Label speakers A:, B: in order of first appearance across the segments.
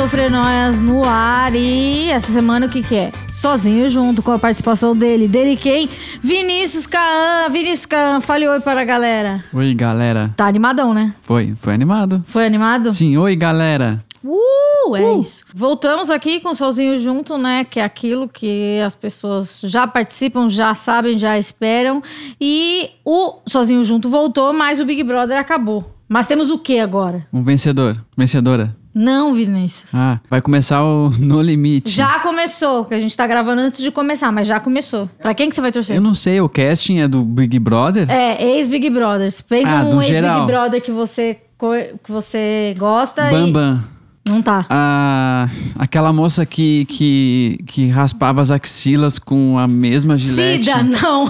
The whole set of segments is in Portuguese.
A: Esquizofrenóias no ar e essa semana o que que é? Sozinho junto com a participação dele. Dele quem? Vinícius Caã. Vinícius Caã, fale oi para a galera.
B: Oi, galera.
A: Tá animadão, né?
B: Foi, foi animado.
A: Foi animado?
B: Sim, oi, galera.
A: Uh, é isso. Voltamos aqui com Sozinho Junto, né? Que é aquilo que as pessoas já participam, já sabem, já esperam. E o Sozinho Junto voltou, mas o Big Brother acabou. Mas temos o que agora?
B: Um vencedor, vencedora.
A: Não, Vinícius.
B: Ah, vai começar o No Limite.
A: Já começou, que a gente tá gravando antes de começar, mas já começou. Pra quem que você vai torcer?
B: Eu não sei, o casting é do Big Brother?
A: É, ex-Big Brothers. Pensa
B: Ah, do
A: ex-Big. Brother que você, que você gosta
B: Bam
A: e...
B: Bam.
A: Não tá.
B: Ah, aquela moça que, que, que raspava as axilas com a mesma gilete.
A: Cida, não.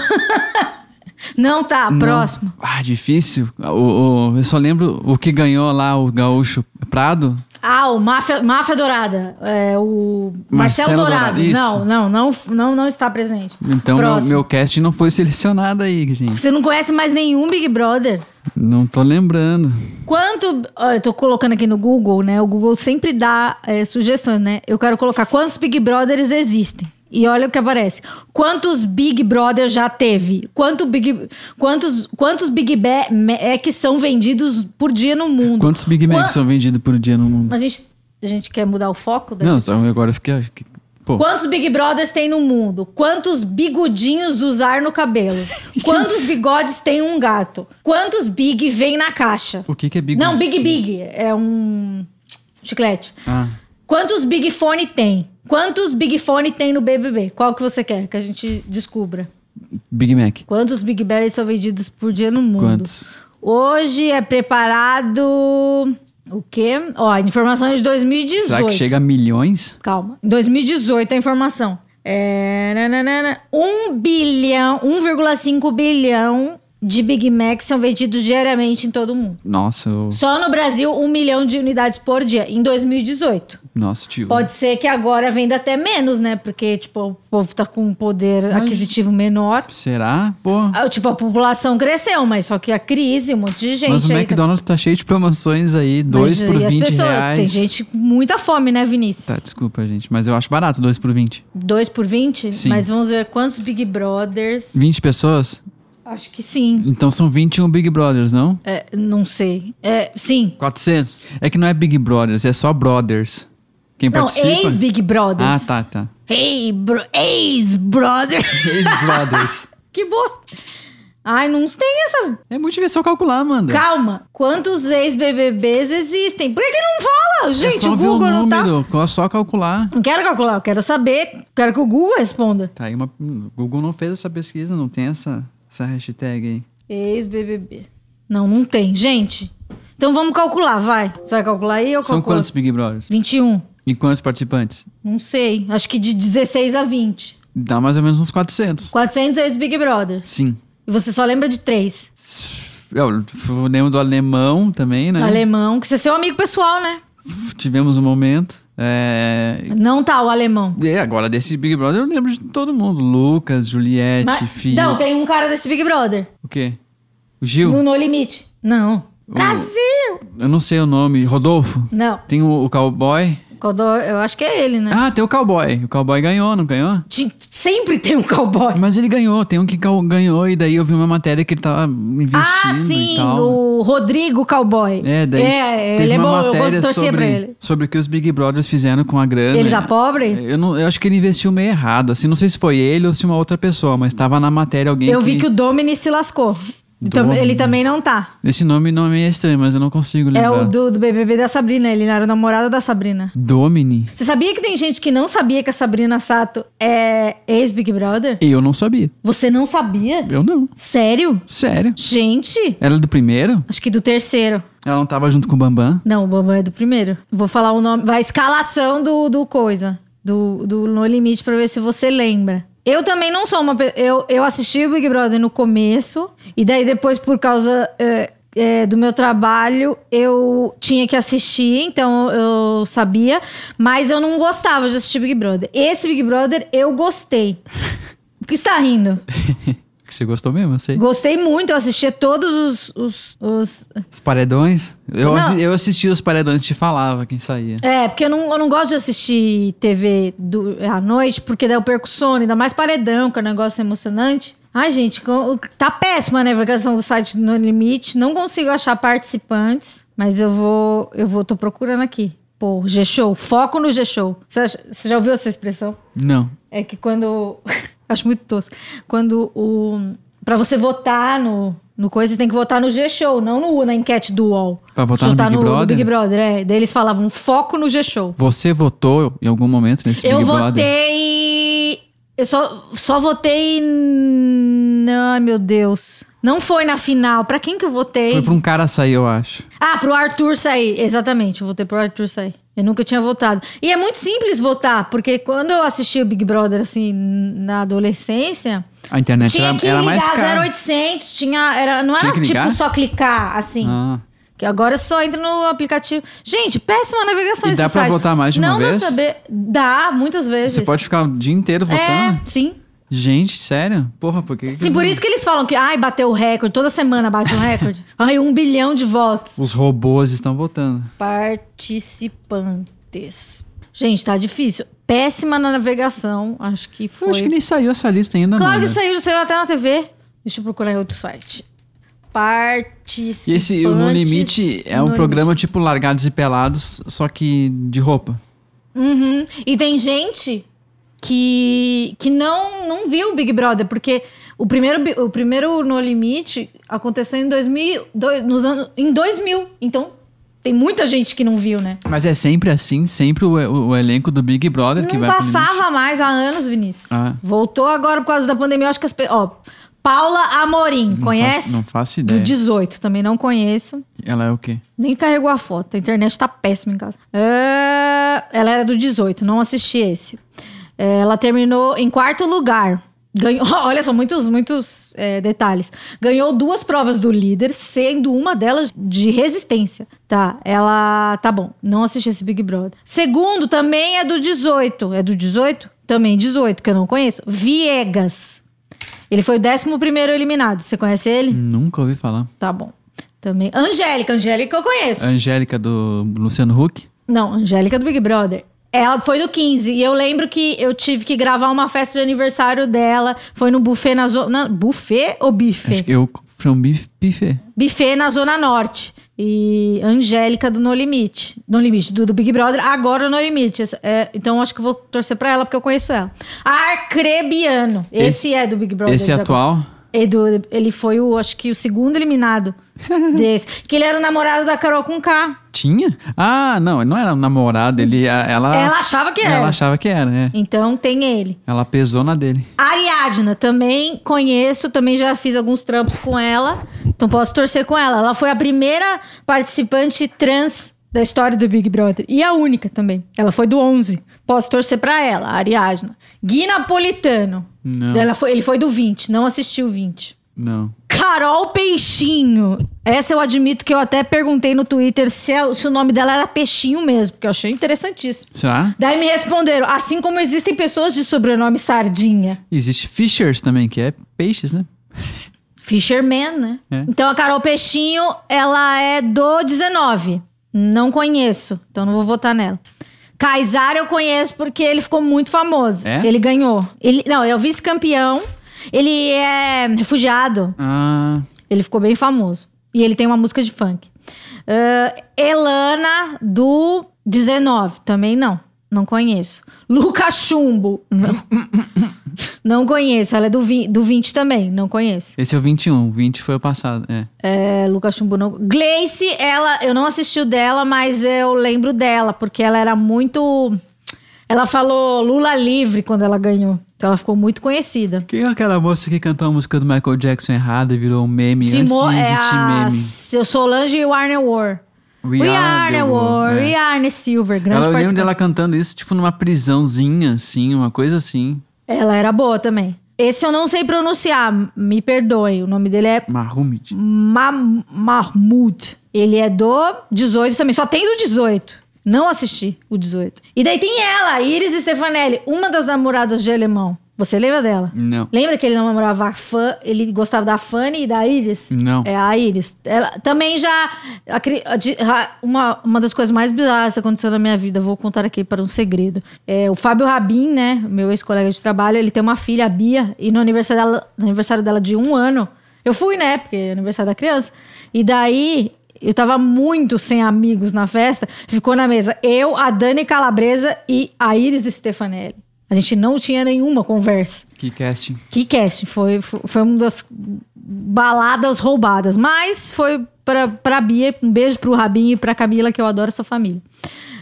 A: não tá,
B: Não.
A: próximo.
B: Ah, difícil. O, o- eu só lembro o que ganhou lá, o gaúcho Prado.
A: Ah, o Máfia, Máfia Dourada. É, o Marcelo,
B: Marcelo
A: Dourado.
B: Dourado.
A: Não, não, não, não, não está presente.
B: Então, meu, meu casting não foi selecionado aí, gente.
A: Você não conhece mais nenhum Big Brother?
B: Não tô lembrando.
A: Quanto. ó, Eu tô colocando aqui no Google, né? O Google sempre dá é, sugestões, né? Eu quero colocar quantos Big Brothers existem. E olha o que aparece. Quantos Big Brother já teve? Quanto Big, quantos, quantos Big Macs são vendidos por dia no mundo?
B: Quantos Big Macs
A: Qua-
B: são vendidos por dia no mundo?
A: A gente, a gente quer mudar o foco?
B: Não, só agora eu fiquei. Pô,
A: Quantos Big Brothers tem no mundo? Quantos bigodinhos usar no cabelo? Quantos bigodes tem um gato? Quantos Big vem na caixa?
B: o que, que é Big
A: Não, Big Big. É um chiclete.
B: Ah,
A: Quantos Big Fone tem? Quantos Big Fone tem no BBB? Qual que você quer que a gente descubra?
B: Big Mac.
A: Quantos Big Berries são vendidos por dia no mundo?
B: Quantos?
A: Hoje é preparado... O quê? Ó, informação de 2018.
B: Será que chega a milhões?
A: Calma. Em 2018 a informação. É. nananana, 1 bilhão, 1,5 bilhão de Big Macs são vendidos diariamente em todo o mundo.
B: Nossa, eu...
A: Só no Brasil, 1 milhão de unidades por dia, em 2018.
B: nossa, tio.
A: Pode ser que agora venda até menos, né? Porque, tipo, o povo tá com um poder aquisitivo menor.
B: Será? Pô.
A: Ah, Tipo, a população cresceu, mas só que a crise, um monte de gente.
B: Mas o
A: aí tá-
B: McDonald's tá cheio de promoções aí, dois
A: Mas,
B: por
A: e as
B: 20
A: pessoas,
B: reais.
A: Tem gente com muita fome, né, Vinícius?
B: Tá, desculpa, gente, mas eu acho barato, dois por 20.
A: 2 por 20?
B: Sim.
A: Mas vamos ver quantos Big Brothers.
B: 20 pessoas?
A: Acho que sim.
B: Então são 21 Big Brothers, não?
A: É, não sei. É, sim.
B: 400? É que não é Big Brothers, é só Brothers. Quem
A: Não,
B: participa?
A: ex-Big Brothers.
B: Ah, tá, tá.
A: Hey, bro, ex-brother.
B: Ex-Brothers.
A: que bosta. Ai, não tem essa.
B: é só calcular, Amanda.
A: Calma. Quantos ex-BBBs existem? Por que, que não fala?
B: é
A: Gente,
B: só
A: o
B: ver o
A: Google não tá.
B: número, é só calcular.
A: Não quero calcular, eu quero saber. Quero que o Google responda.
B: Tá aí uma. o Google não fez essa pesquisa, não tem essa, essa hashtag aí.
A: Ex-BBB. Não, não tem. Gente. Então vamos calcular, vai. Você vai calcular aí ou
B: São
A: calculo?
B: quantos Big Brothers?
A: 21.
B: E quantos participantes?
A: Não sei. Acho que de 16 a 20.
B: Dá mais ou menos uns 400.
A: 400 ex-Big Brother.
B: Sim.
A: E você só lembra de três.
B: Eu, eu lembro do alemão também, né?
A: Alemão, que você é seu amigo pessoal, né?
B: Tivemos um momento. É...
A: Não tá o alemão.
B: e agora, desse Big Brother, eu lembro de todo mundo. Lucas, Juliette,
A: Mas- não, tem um cara desse Big Brother.
B: O quê? O Gil?
A: No No Limite. Não. Brasil!
B: Eu não sei o nome. Rodolfo?
A: Não.
B: Tem o, o cowboy?
A: Codó, eu acho que é ele, né?
B: Ah, tem o cowboy. O cowboy ganhou, não ganhou?
A: Ti- Sempre tem um cowboy.
B: Mas ele ganhou. Tem um que cal- ganhou e daí eu vi uma matéria que ele tava investindo
A: Ah,
B: e
A: sim,
B: tal.
A: o Rodrigo Cowboy.
B: É, daí
A: É,
B: teve
A: ele é
B: uma
A: bom, eu
B: matéria sobre,
A: pra ele.
B: sobre o que os Big Brothers fizeram com a grana.
A: Ele tá pobre?
B: Eu, não, eu acho que ele investiu meio errado. Assim, não sei se foi ele ou se uma outra pessoa, mas tava na matéria alguém
A: Eu vi que o Domini se lascou. Então, ele também não tá.
B: Esse nome não é meio estranho, mas eu não consigo lembrar.
A: É o do, do BBB da Sabrina, ele era o namorado da Sabrina.
B: Domini?
A: Você sabia que tem gente que não sabia que a Sabrina Sato é ex-Big Brother?
B: Eu não sabia.
A: Você não sabia?
B: Eu não.
A: Sério?
B: Sério.
A: Gente,
B: Ela é do primeiro?
A: acho que do terceiro.
B: Ela não tava junto com o Bambam?
A: Não, o Bambam é do primeiro. Vou falar o nome. Vai, a escalação do, do coisa. Do, do No Limite pra ver se você lembra. Eu também não sou uma. Eu, eu assisti o Big Brother no começo, e daí depois, por causa é, é, do meu trabalho, eu tinha que assistir, então eu sabia, mas eu não gostava de assistir Big Brother. Esse Big Brother eu gostei. O que está rindo?
B: Que você gostou mesmo, eu sei.
A: Gostei muito, eu assistia todos os. os, os-
B: Os paredões. Eu,
A: Não.
B: eu assisti os paredões e te falava quem saía.
A: É, porque eu não, eu não gosto de assistir TV do, à noite, porque daí eu perco sono, ainda mais paredão, que é um negócio emocionante. Ai, gente, tá péssima a navegação do site do No Limite. Não consigo achar participantes, mas eu vou. Eu vou, tô procurando aqui. Pô, G-Show, foco no G-Show. Você já ouviu essa expressão?
B: Não.
A: É que quando. Acho muito tosco. Quando o. Pra você votar no, no coisa, você tem que votar no G-Show, não no, na enquete do UOL.
B: Pra votar no Big Brother?
A: Big Brother, é. Daí eles falavam foco no G-Show.
B: Você votou em algum momento nesse
A: Eu
B: Big Brother?
A: votei. Eu só, só votei. Ai, meu Deus. Não foi na final. Pra quem que eu votei?
B: Foi pra um cara sair, eu acho.
A: Ah, pro Arthur sair. Exatamente, eu votei pro Arthur sair. Eu nunca tinha votado. E é muito simples votar, porque quando eu assisti o Big Brother, assim, na adolescência,
B: A internet
A: tinha
B: era,
A: que
B: era mais
A: ligar
B: cara.
A: 0800, tinha, era, não
B: Tinha
A: era
B: ligar?
A: tipo só clicar, assim.
B: Ah,
A: Que agora só entra no aplicativo. Gente, péssima navegação
B: E
A: esse
B: dá pra
A: site.
B: votar mais de uma
A: não
B: vez?
A: Dá saber. Dá, muitas vezes.
B: você pode ficar o dia inteiro votando?
A: É, sim.
B: Gente, sério? Porra, por que que
A: Sim, por
B: não-
A: isso que eles falam que, ai, bateu o recorde, toda semana bate um recorde. ai, um bilhão de votos.
B: Os robôs estão votando.
A: Participantes. Gente, tá difícil. Péssima na navegação, acho que foi.
B: Eu acho que nem saiu essa lista ainda,
A: Claro
B: mano.
A: que saiu, saiu até na TV. Deixa eu procurar em outro site. Participantes.
B: E esse o No Limite é um
A: No
B: programa tipo Largados e Pelados, só que de roupa.
A: Uhum. E tem gente que, que não, não viu o Big Brother, porque o primeiro, o primeiro No Limite aconteceu em 2000, dois- nos anos, em 2000. Então, tem muita gente que não viu, né?
B: Mas é sempre assim, sempre o, o- o elenco do Big Brother que
A: não
B: vai pro limite.
A: passava mais há anos, Vinícius.
B: Ah.
A: Voltou agora por causa da pandemia. Eu acho que as pessoas... Ó, Paula Amorim,
B: Não
A: conhece?
B: faço- não faço
A: Do
B: ideia.
A: 18, também não conheço.
B: Ela é o quê?
A: Nem carregou a foto. A internet tá péssima em casa. É, Ela era do 18, não assisti esse. É, Ela terminou em quarto lugar. Ganhou, olha só, muitos, muitos é, detalhes. Ganhou duas provas do líder, sendo uma delas de resistência. Tá, ela. Tá bom, não assisti esse Big Brother. Segundo também é do 18. É do 18? Também 18, que eu não conheço. Viegas. Ele foi o 11 primeiro eliminado. Você conhece ele?
B: Nunca ouvi falar.
A: Tá bom. Também. Angélica, Angélica eu conheço.
B: Angélica do Luciano Huck?
A: Não, Angélica do Big Brother. Ela foi do 15. E eu lembro que eu tive que gravar uma festa de aniversário dela. Foi no buffet na zona. Buffet ou bife?
B: Acho que eu from Beef Buffet.
A: Buffet na Zona Norte. E Angélica do No Limite. No Limite, do, do Big Brother, agora No Limite. É, então acho que vou torcer pra ela, porque eu conheço ela. Arcrebiano. Esse, é do Big Brother.
B: Esse
A: de agora. Do- ele foi o, acho que o segundo eliminado desse. Que ele era o namorado da Carol com K.
B: Tinha? Ah, não, ele não era namorado, ele, ela...
A: Ela achava que era.
B: Ela achava que era, é.
A: Então tem ele.
B: Ela pesou na dele.
A: Ariadna, também conheço, também já fiz alguns trampos com ela. Então posso torcer com ela. Ela foi a primeira participante trans da história do Big Brother. E a única também. Ela foi do 11. Posso torcer pra ela, a Ariadna. Gui Napolitano.
B: Não.
A: Ela foi, ele foi do 20, não assistiu o 20.
B: Não.
A: Carol Peixinho. Essa eu admito que eu até perguntei no Twitter se, é- se o nome dela era Peixinho mesmo, porque eu achei interessantíssimo.
B: Será?
A: Daí me responderam, assim como existem pessoas de sobrenome Sardinha.
B: Existe Fishers também, que é peixes, né?
A: Fisherman, né?
B: É.
A: Então a Carol Peixinho, ela é do 19. Não conheço, então não vou votar nela. Kaysar eu conheço porque ele ficou muito famoso.
B: É?
A: Ele ganhou. Ele, não, ele é o vice-campeão. Ele é refugiado.
B: Ah,
A: Ele ficou bem famoso. E ele tem uma música de funk. Ah, Elana, do 19. Também não. Não conheço. Luca Chumbo. Não, não conheço. Ela é do, vi- do 20 também. Não conheço.
B: esse é o 21, o 20 foi o passado, é.
A: É, Lucas Chumbo não. Gleice, ela, eu não assisti o dela, mas eu lembro dela, porque ela era muito. Ela falou Lula livre quando ela ganhou. Então ela ficou muito conhecida.
B: Quem é aquela moça que cantou a música do Michael Jackson errada e virou um meme
A: Simo
B: antes de
A: é
B: existir
A: a
B: meme?
A: seu Solange e Warner War.
B: We,
A: We, are the war,
B: é.
A: we are the silver. Grande
B: Ela, eu lembro dela cantando isso, tipo, numa prisãozinha, assim, uma coisa assim.
A: Ela era boa também. Esse eu não sei pronunciar, me perdoe. O nome dele é
B: Mahmoud.
A: Ma Mahmoud. Ele é do 18 também, só tem do 18. Não assisti o 18. E daí tem ela, Iris Stefanelli, uma das namoradas de alemão. Você lembra dela?
B: Não.
A: Lembra que ele namorava a fã, ele gostava da Fanny e da Iris?
B: Não.
A: É a Iris. Ela também já. uma, uma das coisas mais bizarras que aconteceu na minha vida, vou contar aqui para um segredo. É, o Fábio Rabin, né? Meu ex-colega de trabalho, ele tem uma filha, a Bia, e no aniversário dela, no aniversário dela de um ano, eu fui, né? Porque é aniversário da criança. E daí. Eu tava muito sem amigos na festa. Ficou na mesa eu, a Dani Calabresa e a Iris Stefanelli. A gente não tinha nenhuma conversa.
B: Que casting.
A: Que cast, foi, foi foi uma das baladas roubadas. Mas foi pra, pra Bia, um beijo pro Rabinho e pra Camila, que eu adoro essa família.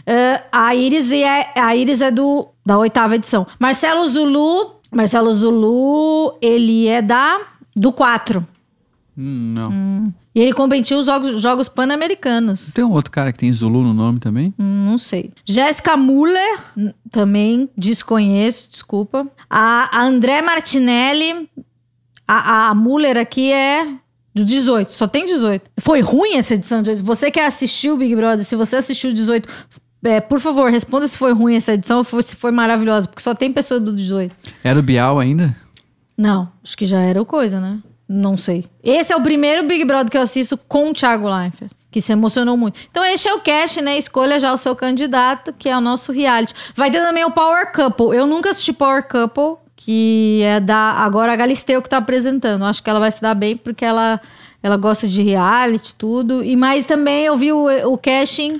A: Eh, a, Iris é, a Iris é do, da oitava edição. Marcelo Zulu, Marcelo Zulu, ele é da do 4.
B: Hum, não.
A: E ele competiu os jogos, jogos pan-americanos.
B: Tem um outro cara que tem Zulu no nome também?
A: Hum, Não sei. Jéssica Muller, hum, também desconheço, desculpa. A, a André Martinelli, a, a Muller aqui é do 18, só tem 18. Foi ruim essa edição de 18. Você que assistiu o Big Brother, se você assistiu o 18, é, por favor, responda se foi ruim essa edição ou se foi maravilhosa, porque só tem pessoa do 18.
B: Era o Bial ainda?
A: Não, acho que já era o coisa, né? Não sei. Esse é o primeiro Big Brother que eu assisto com o Thiago Leifert, que se emocionou muito. Então, este é o cast, né? Escolha já o seu candidato, que é o nosso reality. Vai ter também o Power Couple. Eu nunca assisti Power Couple, que é da. Agora a Galisteu que tá apresentando. Acho que ela vai se dar bem, porque ela, ela gosta de reality, tudo. E mais também eu vi o, o casting.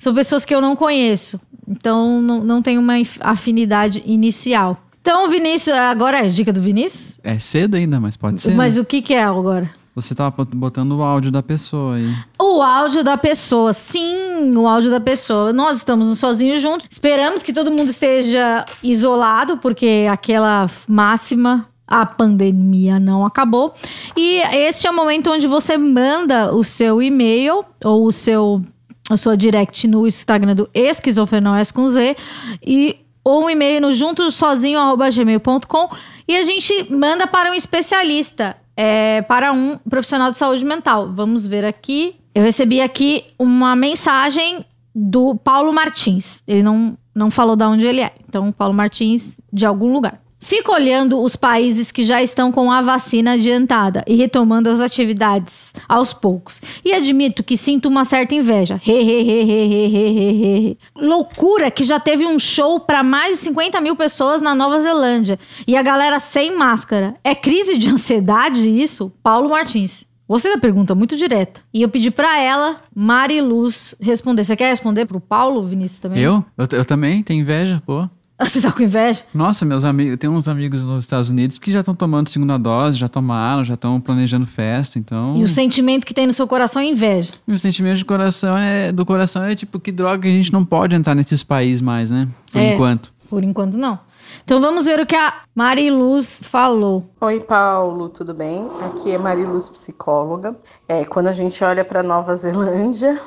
A: São pessoas que eu não conheço. Então, não, não tenho uma afinidade inicial. Então, Vinícius, agora é dica do Vinícius?
B: É cedo ainda, mas pode ser.
A: Mas
B: né?
A: o que, que é agora?
B: Você tava bot- botando o áudio da pessoa aí.
A: O áudio da pessoa, sim, o áudio da pessoa. Nós estamos no sozinho junto. Esperamos que todo mundo esteja isolado, porque aquela máxima. A pandemia não acabou. E este é o momento onde você manda o seu e-mail ou o seu a sua direct no Instagram do Esquizofrenóis com Z e ou um e-mail no juntosozinho@gmail.com e a gente manda para um especialista, é, para um profissional de saúde mental. Vamos ver aqui. Eu recebi aqui uma mensagem do Paulo Martins. Ele não, não falou de onde ele é. Então, Paulo Martins, de algum lugar. Fico olhando os países que já estão com a vacina adiantada e retomando as atividades aos poucos. E admito que sinto uma certa inveja. He, he, he, he. Loucura que já teve um show para mais de 50 mil pessoas na Nova Zelândia. E a galera sem máscara. É crise de ansiedade isso? Paulo Martins. Gostei da pergunta, muito direta. E eu pedi pra ela, Mari Luz, responder. Você quer responder pro Paulo, Vinícius, também?
B: Eu? eu? Eu também, tenho inveja, pô.
A: Você tá com inveja?
B: Nossa, meus amigos, eu tenho uns amigos nos Estados Unidos que já estão tomando segunda dose, já tomaram, já estão planejando festa, então.
A: E o sentimento que tem no seu coração é inveja.
B: E o sentimento de coração é do coração é tipo que droga que a gente não pode entrar nesses países mais, né? Por
A: É.
B: enquanto.
A: Por enquanto, não. Então vamos ver o que a Mari Luz falou.
C: Oi, Paulo, tudo bem? Aqui é Mariluz, psicóloga. É, quando a gente olha para Nova Zelândia,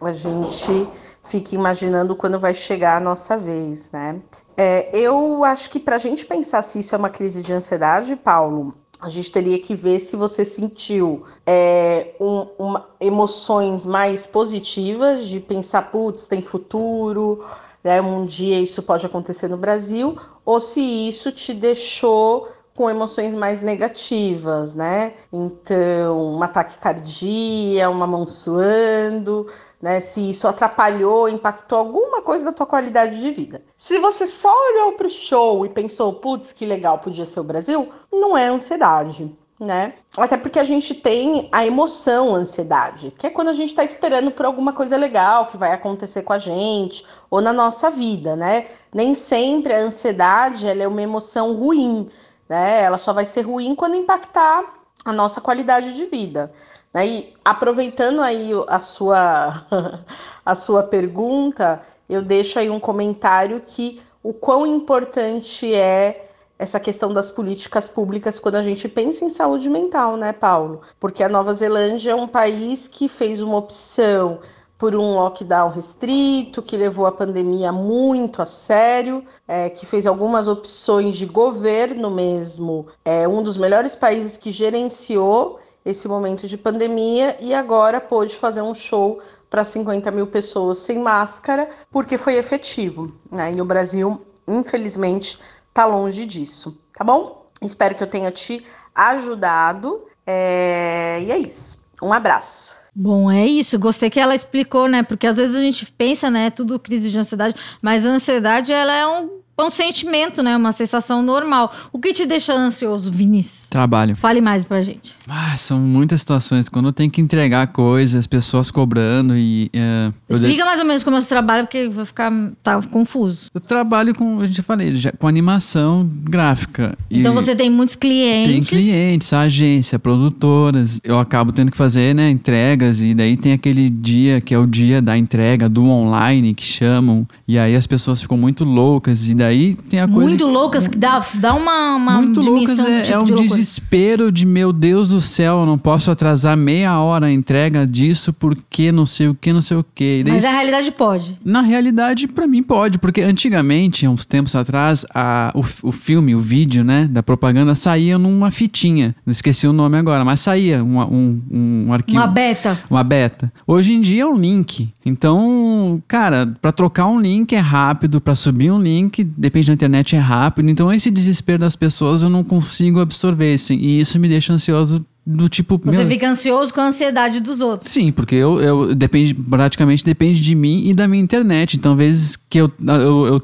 C: a gente fica imaginando quando vai chegar a nossa vez, né? É, eu acho que para a gente pensar se isso é uma crise de ansiedade, Paulo, a gente teria que ver se você sentiu é, um- uma- emoções mais positivas de pensar, putz, tem futuro, né? Um dia isso pode acontecer no Brasil, ou se isso te deixou com emoções mais negativas, né? Então, uma taquicardia, uma mão suando, né? Se isso atrapalhou, impactou alguma coisa da tua qualidade de vida. Se você só olhou para o show e pensou, putz, que legal, podia ser o Brasil, não é ansiedade. Né? Até porque a gente tem a emoção ansiedade, que é quando a gente está esperando por alguma coisa legal que vai acontecer com a gente ou na nossa vida, né? Nem sempre a ansiedade ela é uma emoção ruim, né? Ela só vai ser ruim quando impactar a nossa qualidade de vida. E aproveitando aí a sua, a sua pergunta, eu deixo aí um comentário que o quão importante é essa questão das políticas públicas quando a gente pensa em saúde mental, né, Paulo? Porque a Nova Zelândia é um país que fez uma opção por um lockdown restrito, que levou a pandemia muito a sério, é, que fez algumas opções de governo mesmo, é um dos melhores países que gerenciou esse momento de pandemia e agora pôde fazer um show para 50 mil pessoas sem máscara, porque foi efetivo. Né? E o Brasil, infelizmente, está longe disso, tá bom? Espero que eu tenha te ajudado. É... E é isso. Um abraço.
A: Bom, é isso. Gostei que ela explicou, né? Porque às vezes a gente pensa, né? Tudo crise de ansiedade, mas a ansiedade ela é um é um sentimento, né? Uma sensação normal. O que te deixa ansioso, Vinícius?
B: Trabalho.
A: Fale mais pra gente.
B: Ah, são muitas situações. Quando eu tenho que entregar coisas, pessoas cobrando e.
A: Uh, Explica de... mais ou menos como é o trabalho, porque vai ficar tá confuso.
B: Eu trabalho com, a gente falei, já, com animação gráfica.
A: Então você tem muitos clientes.
B: Tem clientes, agência, produtoras. Eu acabo tendo que fazer, né, entregas, e daí tem aquele dia que é o dia da entrega, do online, que chamam. E aí as pessoas ficam muito loucas. E daí tem a coisa.
A: Muito loucas, que dá, dá uma, uma
B: muito loucas é,
A: tipo
B: é um
A: de
B: desespero de meu Deus do céu, eu não posso atrasar meia hora a entrega disso porque não sei o que, não sei o que.
A: Mas na realidade pode.
B: Na realidade, para mim pode, porque antigamente, uns tempos atrás, a, o, o filme, o vídeo, né, da propaganda saía numa fitinha. Não esqueci o nome agora, mas saía um, um, um arquivo.
A: Uma beta.
B: Uma beta. Hoje em dia é um link. Então, cara, para trocar um link é rápido, para subir um link, depende da internet, é rápido. Então, esse desespero das pessoas eu não consigo absorver, assim, e isso me deixa ansioso do tipo.
A: Você meu... fica ansioso com a ansiedade dos outros.
B: Sim, porque eu, eu depende, praticamente depende de mim e da minha internet. Então, vezes que eu, eu, eu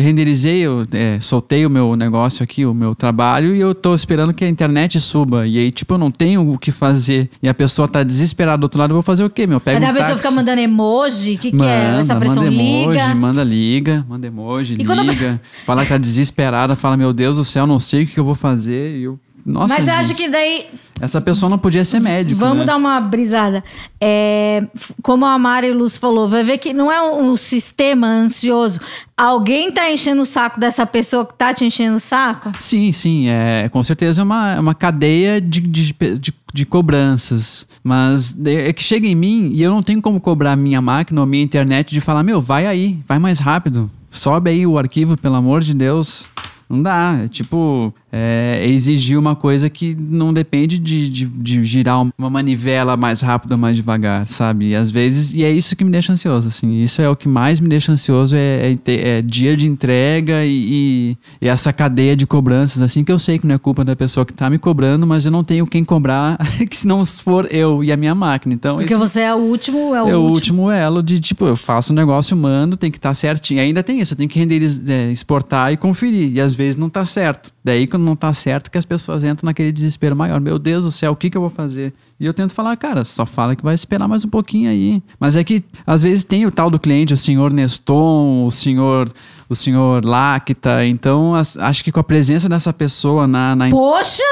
B: renderizei, eu é, soltei o meu negócio aqui, o meu trabalho, e eu tô esperando que a internet suba. E aí, tipo, eu não tenho o que fazer. E a pessoa tá desesperada do outro lado, eu vou fazer o quê, meu? Pega
A: Mas
B: um
A: a pessoa fica mandando emoji, o que, que é? Essa pressão
B: manda emoji,
A: liga.
B: Manda liga, manda emoji, e liga. Pessoa... Fala que tá desesperada, fala, meu Deus do céu, não sei o que eu vou fazer. E eu nossa,
A: Mas eu acho que daí.
B: Essa pessoa não podia ser médico.
A: Vamos
B: né?
A: dar uma brisada. É, como a Mari Luz falou, vai ver que não é um, sistema ansioso. Alguém tá enchendo o saco dessa pessoa que tá te enchendo o saco?
B: Sim, sim. É, com certeza é uma, é uma cadeia de, de, de, de cobranças. Mas é que chega em mim e eu não tenho como cobrar a minha máquina ou a minha internet de falar: meu, vai aí, vai mais rápido. Sobe aí o arquivo, pelo amor de Deus. Não dá. É tipo, é, exigir uma coisa que não depende de, de, de, girar uma manivela mais rápido ou mais devagar, sabe? E às vezes, e é isso que me deixa ansioso, assim. Isso é o que mais me deixa ansioso, é, é, é dia de entrega e, e, essa cadeia de cobranças, assim, que eu sei que não é culpa da pessoa que tá me cobrando, mas eu não tenho quem cobrar, que se não for eu e a minha máquina. Então,
A: Porque você é o último, é o,
B: é
A: o
B: último. elo de, tipo, eu faço um negócio, mando, tem que estar tá certinho. E ainda tem isso, eu tenho que renderizar, é, exportar e conferir. E às vezes não tá certo. Daí, quando não tá certo, que as pessoas entram naquele desespero maior. Meu Deus do céu, o que, que eu vou fazer? E eu tento falar, cara, só fala que vai esperar mais um pouquinho aí. Mas é que, às vezes, tem o tal do cliente, o senhor Neston, o senhor o senhor Lacta. Então, as, acho que com a presença dessa pessoa na. na...
A: Poxa!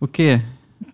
B: O quê?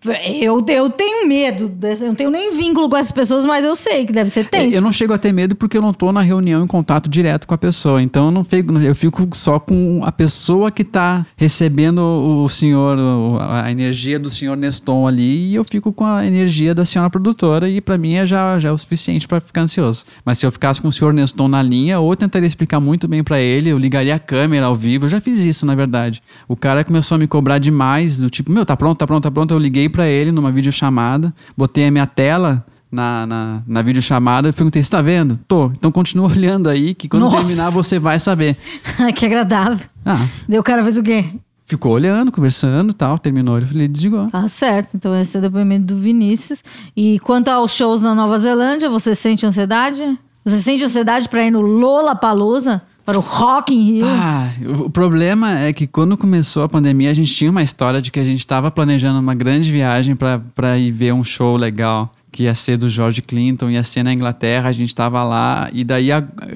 A: Eu, eu tenho medo, eu não tenho nem vínculo com essas pessoas, mas eu sei que deve ser tenso.
B: Eu não chego a ter medo porque eu não tô na reunião em contato direto com a pessoa. Então eu não fico, eu fico só com a pessoa que tá recebendo o senhor, a energia do senhor Neston ali, e eu fico com a energia da senhora produtora, e para mim é já, já é o suficiente para ficar ansioso. Mas se eu ficasse com o senhor Neston na linha, ou tentaria explicar muito bem para ele, eu ligaria a câmera ao vivo, eu já fiz isso, na verdade. O cara começou a me cobrar demais, do tipo, meu, tá pronto, tá pronto, tá pronto, eu liguei para ele numa videochamada, botei a minha tela na, na, na videochamada e perguntei: Você tá vendo? Tô. Então continua olhando aí, que quando Nossa. terminar você vai saber.
A: que agradável. Ah. Daí o cara fez o quê?
B: Ficou olhando, conversando tal, terminou, ele desligou.
A: Tá certo, então esse é o depoimento do Vinícius. E quanto aos shows na Nova Zelândia, você sente ansiedade? Você sente ansiedade para ir no Lola Palusa? Para o Rock in Rio.
B: Ah, o problema é que quando começou a pandemia, a gente tinha uma história de que a gente estava planejando uma grande viagem para ir ver um show legal que ia ser do George Clinton, ia ser na Inglaterra, a gente estava lá, e daí,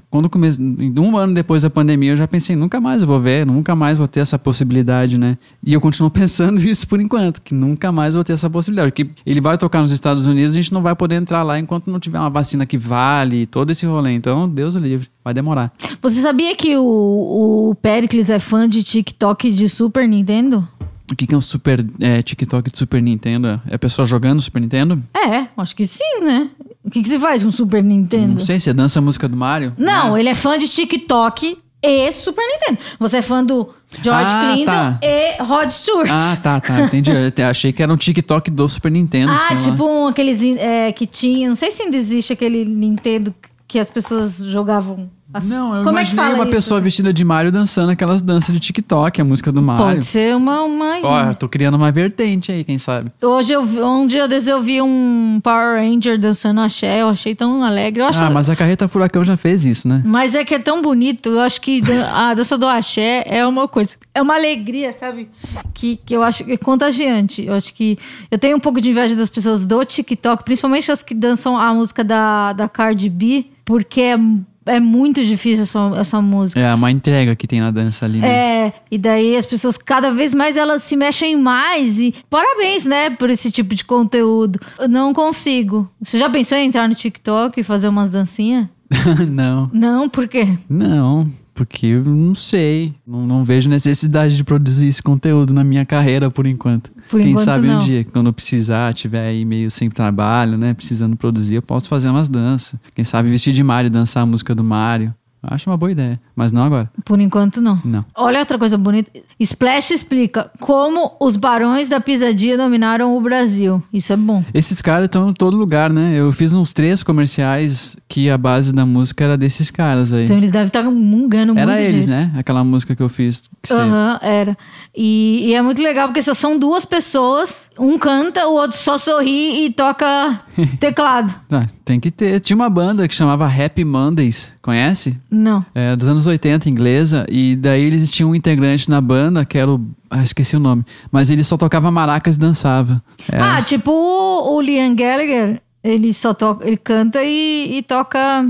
B: quando comecei, um ano depois da pandemia, eu já pensei, nunca mais vou ver, nunca mais vou ter essa possibilidade, né? E eu continuo pensando isso por enquanto, que nunca mais vou ter essa possibilidade, porque ele vai tocar nos Estados Unidos, a gente não vai poder entrar lá enquanto não tiver uma vacina que vale, todo esse rolê, então, Deus livre, vai demorar.
A: Você sabia que o, o Pericles é fã de TikTok de Super Nintendo?
B: O que, que é um Super é, TikTok de Super Nintendo? É a pessoa jogando Super Nintendo?
A: É, acho que sim, né? O que, que você faz com o Super Nintendo?
B: Não sei, você dança a música do Mario?
A: Não,
B: Né?
A: ele é fã de TikTok e Super Nintendo. Você é fã do George
B: Ah,
A: Clinton
B: tá.
A: e Rod Stewart.
B: Ah, tá, tá, entendi. Eu achei que era um TikTok do Super Nintendo.
A: Ah, tipo um, aqueles é, que tinha. Não sei se ainda existe aquele Nintendo que as pessoas jogavam. Assim.
B: Não, eu
A: Como é que
B: imaginei
A: fala
B: uma
A: isso?
B: pessoa vestida de Mario dançando aquelas danças de TikTok, a música do Mario.
A: Pode ser uma. uma...
B: Ó, eu tô criando uma vertente aí, quem sabe.
A: Hoje eu vi, um dia desses eu vi um Power Ranger dançando axé, eu achei tão alegre. Eu acho,
B: Ah, mas a Carreta Furacão já fez isso, né?
A: Mas é que é tão bonito. Eu acho que dan- a dança do axé é uma coisa. É uma alegria, sabe? Que, que eu acho que é contagiante. Eu acho que. Eu tenho um pouco de inveja das pessoas do TikTok, principalmente as que dançam a música da, da Cardi B, porque é, é muito difícil essa, essa música.
B: É uma entrega que tem na dança ali, né?
A: É, e daí as pessoas cada vez mais elas se mexem mais e parabéns, né, por esse tipo de conteúdo. Eu não consigo. Você já pensou em entrar no TikTok e fazer umas dancinhas?
B: não,
A: Não, por quê?
B: não, porque eu não sei. Não, não vejo necessidade de produzir esse conteúdo na minha carreira por enquanto.
A: Por
B: Quem
A: enquanto,
B: sabe
A: não.
B: um dia, quando eu precisar, tiver aí meio sem trabalho, né? Precisando produzir, eu posso fazer umas danças. Quem sabe vestir de Mario, dançar a música do Mario. Acho uma boa ideia, mas não agora.
A: Por enquanto não.
B: Não.
A: Olha outra coisa bonita. Splash explica como os barões da pisadinha dominaram o Brasil. Isso é bom.
B: Esses caras estão em todo lugar, né? Eu fiz uns três comerciais que a base da música era desses caras aí.
A: Então eles devem estar mungando muito.
B: Era eles, né? Aquela música que eu fiz.
A: Aham, era. E, e é muito legal porque só são duas pessoas. Um canta, o outro só sorri e toca teclado.
B: Tá, tem que ter. Tinha uma banda que chamava Happy Mondays, conhece?
A: Não.
B: É, dos anos 80, inglesa. E daí eles tinham um integrante na banda, que era o. Ah, esqueci o nome. Mas ele só tocava maracas e dançava. É,
A: Ah, tipo o, o Liam Gallagher, ele só toca, ele canta e, e toca.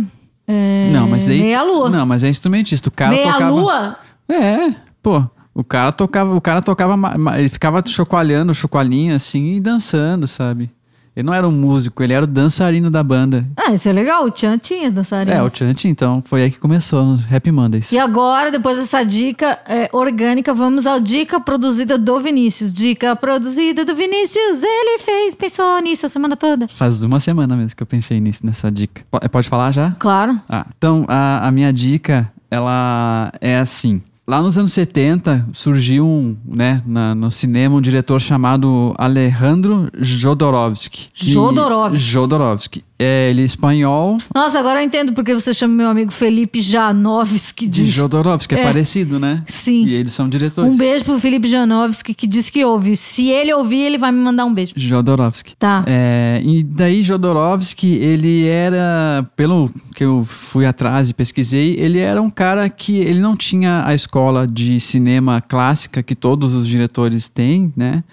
A: é,
B: Não, mas aí.
A: Meia lua.
B: Não, mas é instrumentista. O cara
A: meia
B: tocava.
A: lua?
B: É, pô. O cara tocava, o cara tocava, ele ficava chocoalhando o chocoalinho assim e dançando, sabe? Ele não era um músico, ele era o dançarino da banda.
A: Ah, isso é legal. O Tchan tinha dançarino.
B: É, o Chant, então, foi aí que começou no Happy Mondays.
A: E agora, depois dessa dica é, orgânica, vamos à dica produzida do Vinícius. Dica produzida do Vinícius. Ele fez, pensou nisso a semana toda.
B: Faz uma semana mesmo que eu pensei nisso, nessa dica. Po- Pode falar já?
A: Claro.
B: Ah, então, a, a minha dica, ela é assim. Lá nos anos 70, surgiu um, né, na- no cinema um diretor chamado Alejandro Jodorowsky.
A: Jodorowsky.
B: Jodorowsky. É, ele é espanhol
A: Nossa, agora eu entendo porque você chama meu amigo Felipe Janovski
B: de
A: de.
B: Jodorowsky, é,
A: É.
B: parecido, né?
A: Sim.
B: E eles são diretores.
A: Um beijo pro Felipe Janovski que disse que ouve. Se ele ouvir, ele vai me mandar um beijo.
B: Jodorowsky.
A: Tá.
B: É, e daí Jodorowsky, ele era, pelo que eu fui atrás e pesquisei, ele era um cara que ele não tinha a escola de cinema clássica que todos os diretores têm, né?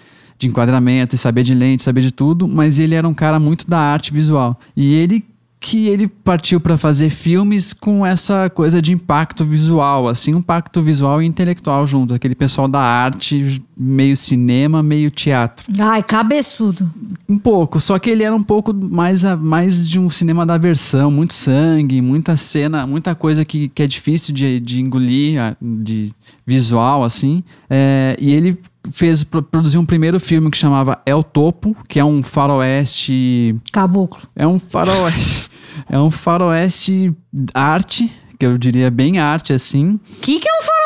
B: De enquadramento, e saber de lente, saber de tudo, mas ele era um cara muito da arte visual. E ele que ele partiu para fazer filmes com essa coisa de impacto visual, assim, um impacto visual e intelectual junto, aquele pessoal da arte, meio cinema, meio teatro.
A: Ai, cabeçudo.
B: Um pouco, só que ele era um pouco mais, mais de um cinema da versão, muito sangue, muita cena, muita coisa que, que é difícil de, de engolir, de visual, assim. É, e ele fez, pro- produziu um primeiro filme que chamava El Topo, que é um faroeste
A: Caboclo.
B: é um faroeste. é um faroeste arte, que eu diria bem arte assim.
A: O que, que é um faroeste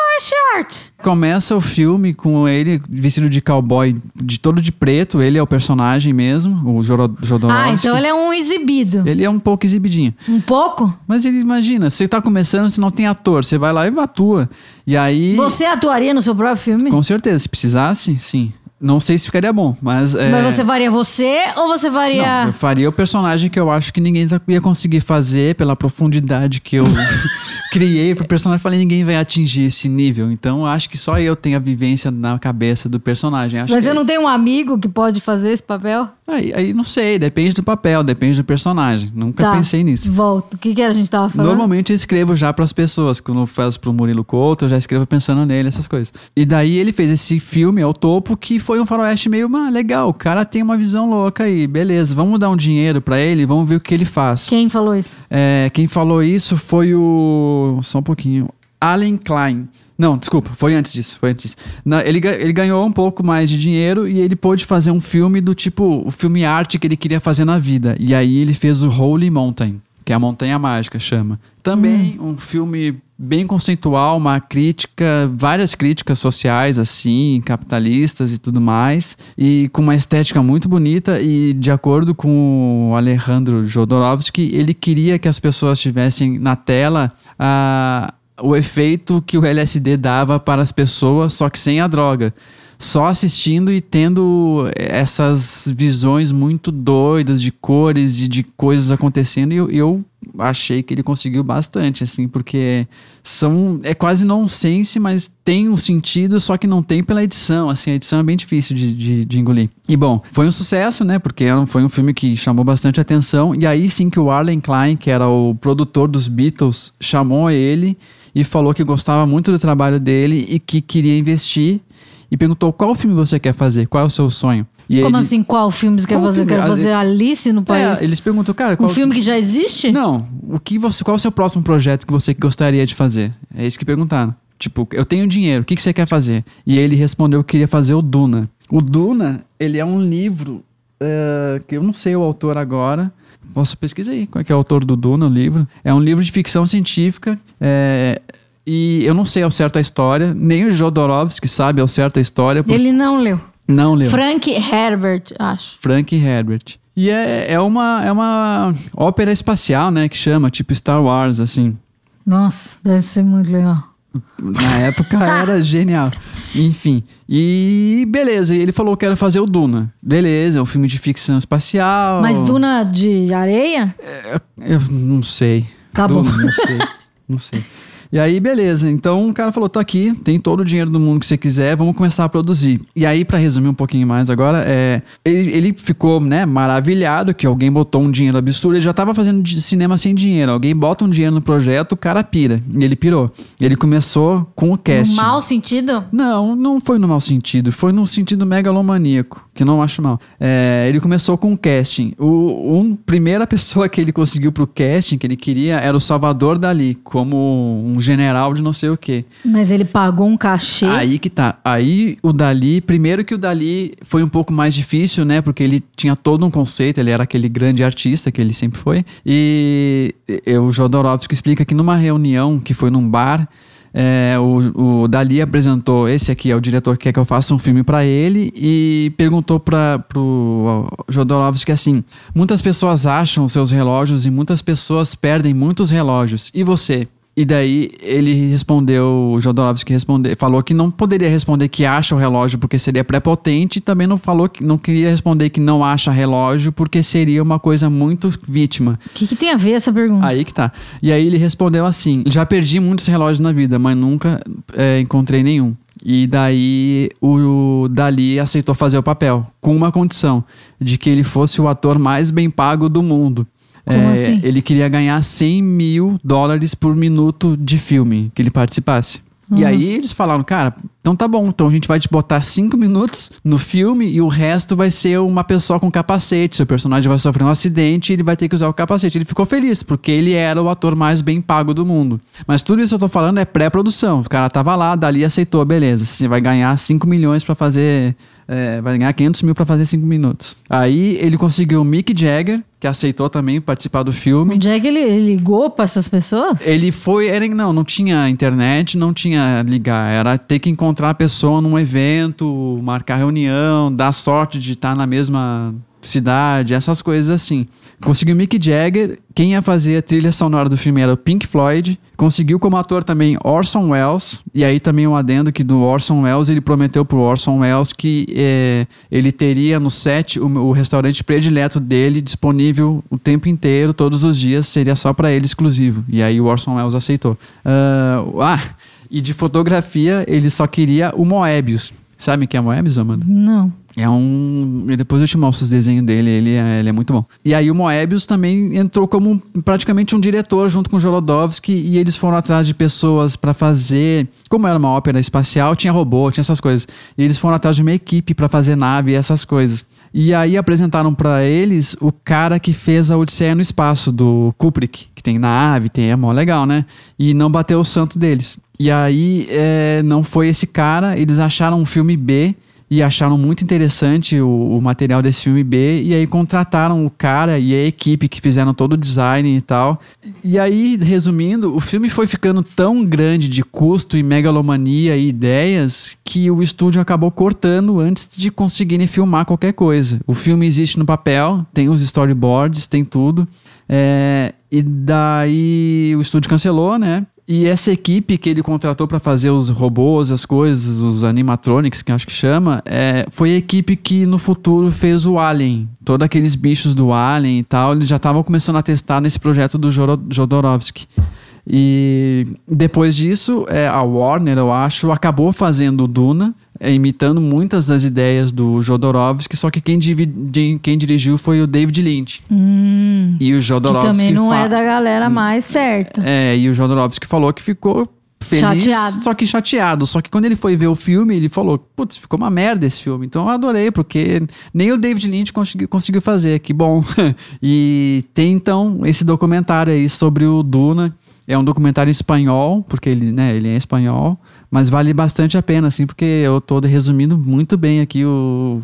A: art?
B: Começa o filme com ele vestido de cowboy, de todo de preto. Ele é o personagem mesmo, o Jodorowsky.
A: Ah, então ele é um exibido.
B: Ele é um pouco exibidinho.
A: Um pouco?
B: Mas ele imagina, você tá começando, você não tem ator, você vai lá e atua. E aí.
A: Você atuaria no seu próprio filme?
B: Com certeza, se precisasse, sim. Não sei se ficaria bom, mas. é-
A: Mas você faria você ou você faria.
B: Não, eu faria o personagem que eu acho que ninguém tá- ia conseguir fazer pela profundidade que eu criei pro personagem. Falei, ninguém vai atingir esse nível. Então, eu acho que só eu tenho a vivência na cabeça do personagem. Acho
A: Mas
B: que
A: eu não tenho um amigo que pode fazer esse papel?
B: Aí, aí não sei, depende do papel, depende do personagem. Nunca
A: Tá.
B: pensei nisso.
A: Volta. O que, que a gente tava falando?
B: Normalmente eu escrevo já pras pessoas. Quando eu faço pro Murilo Couto, eu já escrevo pensando nele, essas coisas. E daí ele fez esse filme ao topo que foi um faroeste meio, ah, legal, o cara tem uma visão louca aí, beleza, vamos dar um dinheiro pra ele, vamos ver o que ele faz.
A: Quem falou isso?
B: É, quem falou isso foi o. Só um pouquinho. Allen Klein. Não, desculpa, foi antes disso, foi antes disso. Na- ele, ele ganhou um pouco mais de dinheiro e ele pôde fazer um filme do tipo, o filme arte que ele queria fazer na vida. E aí ele fez o Holy Mountain, que é a Montanha Mágica, chama. Também um filme bem conceitual, uma crítica, várias críticas sociais, assim, capitalistas e tudo mais. E com uma estética muito bonita e de acordo com o Alejandro Jodorowsky, ele queria que as pessoas tivessem na tela a o efeito que o LSD dava para as pessoas, só que sem a droga. Só assistindo e tendo essas visões muito doidas de cores e de coisas acontecendo. E eu, eu achei que ele conseguiu bastante, assim, porque são é quase nonsense, mas tem um sentido, só que não tem pela edição. Assim, a edição é bem difícil de, de, de engolir. E bom, foi um sucesso, né? Porque um- foi um filme que chamou bastante atenção. E aí sim que o Arlen Klein, que era o produtor dos Beatles, chamou ele e falou que gostava muito do trabalho dele e que queria investir. E perguntou qual filme você quer fazer, qual é o seu sonho. E
A: Como
B: ele-
A: assim, qual filme você quer fazer?
B: filme?
A: Quero fazer Alice no País.
B: É, eles perguntam, cara,
A: um
B: qual
A: filme que já existe?
B: Não, o que você, qual é o seu próximo projeto que você gostaria de fazer? É isso que perguntaram. Tipo, eu tenho dinheiro, o que, que você quer fazer? E ele respondeu que queria fazer o Duna. O Duna, ele é um livro eh, que eu não sei o autor agora. Posso pesquisar aí qual é, é o autor do Duna, o livro. É um livro de ficção científica. eh, e eu não sei ao certo a história, nem o Jodorowsky sabe ao certo a história. porque
A: Ele não leu.
B: Não leu.
A: Frank Herbert, acho.
B: Frank Herbert. E é, é, uma, é uma ópera espacial, né? Que chama, tipo Star Wars, assim.
A: Nossa, deve ser muito legal.
B: Na época era genial. Enfim. E beleza, ele falou que era fazer o Duna. Beleza, é um filme de ficção espacial.
A: Mas Duna de areia?
B: Eu não sei.
A: Tá
B: Duna,
A: bom.
B: Não sei. Não sei. E aí, beleza. Então o cara falou: tô aqui, tem todo o dinheiro do mundo que você quiser, vamos começar a produzir. E aí, pra resumir um pouquinho mais agora, é, ele, ele ficou né, maravilhado que alguém botou um dinheiro absurdo. Ele já tava fazendo cinema sem dinheiro. Alguém bota um dinheiro no projeto, o cara pira. E ele pirou. Ele começou com o casting.
A: No mau sentido?
B: Não, não foi no mau sentido. Foi no sentido megalomaníaco, que não acho mal. É, ele começou com o casting. O um, primeira pessoa que ele conseguiu pro casting, que ele queria, era o Salvador Dali, como um general de não sei o quê.
A: Mas ele pagou um cachê.
B: Aí que tá. Aí o Dali, primeiro que o Dali foi um pouco mais difícil, né? Porque ele tinha todo um conceito, ele era aquele grande artista que ele sempre foi. E e- o Jodorowsky explica que numa reunião que foi num bar, é, o, o Dali apresentou, esse aqui é o diretor que quer que eu faça um filme pra ele, e perguntou para pro Jodorowsky assim: muitas pessoas acham seus relógios e muitas pessoas perdem muitos relógios. E você? E daí ele respondeu, o Jodorowsky respondeu, falou que não poderia responder que acha o relógio porque seria prepotente, e também não falou que não queria responder que não acha relógio porque seria uma coisa muito vítima.
A: O que, que tem a ver essa pergunta?
B: Aí que tá. E aí ele respondeu assim: já perdi muitos relógios na vida, mas nunca é, encontrei nenhum. E daí o Dali aceitou fazer o papel, com uma condição: de que ele fosse o ator mais bem pago do mundo.
A: Como
B: É,
A: assim?
B: Ele queria ganhar 100 mil dólares por minuto de filme que ele participasse. E
A: Uhum.
B: aí eles falaram, cara, então tá bom, então a gente vai te botar cinco minutos no filme e o resto vai ser uma pessoa com capacete. Seu personagem vai sofrer um acidente e ele vai ter que usar o capacete. Ele ficou feliz, porque ele era o ator mais bem pago do mundo. Mas tudo isso que eu tô falando é pré-produção. O cara tava lá, dali aceitou, beleza. Você vai ganhar 5 milhões pra fazer. É, vai ganhar 500 mil pra fazer 5 minutos. Aí ele conseguiu o Mick Jagger, que aceitou também participar do filme.
A: É que ele, ele ligou pra essas pessoas?
B: Ele foi, era, não, não tinha internet, não tinha ligar, era ter que encontrar a pessoa num evento, marcar reunião, dar sorte de estar na mesma cidade, essas coisas assim. Conseguiu Mick Jagger, quem ia fazer a trilha sonora do filme era o Pink Floyd, conseguiu como ator também Orson Welles, e aí também um adendo que do Orson Welles, ele prometeu pro Orson Welles que eh, ele teria no set o, o restaurante predileto dele disponível o tempo inteiro, todos os dias, seria só para ele exclusivo. E aí o Orson Welles aceitou. Ah, ah, e de fotografia, ele só queria o Moebius. Sabe quem é Moebius, Amanda?
A: Não.
B: É um. e Depois eu te mostro os desenhos dele, ele é, ele é muito bom. E aí o Moebius também entrou como praticamente um diretor junto com o Jolodowski e eles foram atrás de pessoas pra fazer. Como era uma ópera espacial, tinha robô, tinha essas coisas. E eles foram atrás de uma equipe pra fazer nave e essas coisas. E aí apresentaram pra eles o cara que fez a Odisseia no Espaço, do Kubrick, que tem nave, tem, é mó legal, né? E não bateu o santo deles. E aí é, não foi esse cara, eles acharam um filme B e acharam muito interessante o, o, material desse filme B e aí contrataram o cara e a equipe que fizeram todo o design e tal. E aí, resumindo, o filme foi ficando tão grande de custo e megalomania e ideias que o estúdio acabou cortando antes de conseguirem filmar qualquer coisa. O filme existe no papel, tem os storyboards, tem tudo. É, e daí o estúdio cancelou, né? E essa equipe que ele contratou para fazer os robôs, as coisas, os animatronics, que acho que chama, é, foi a equipe que no futuro fez o Alien. Todos aqueles bichos do Alien e tal, eles já estavam começando a testar nesse projeto do Jodorowsky. E depois disso, é, a Warner, eu acho, acabou fazendo o Duna, é, imitando muitas das ideias do Jodorowsky, só que quem, quem dirigiu foi o David Lynch.
A: Hum,
B: e o Jodorowsky...
A: Que também não é da galera mais certa.
B: É, e o Jodorowsky falou que ficou feliz, chateado. só que chateado. Só que quando ele foi ver o filme, ele falou: Putz, ficou uma merda esse filme. Então eu adorei, porque nem o David Lynch conseguiu, conseguiu fazer. Que bom. e tem então esse documentário aí sobre o Duna. É um documentário espanhol, porque ele, né, ele é espanhol, mas vale bastante a pena, assim, porque eu tô resumindo muito bem aqui o.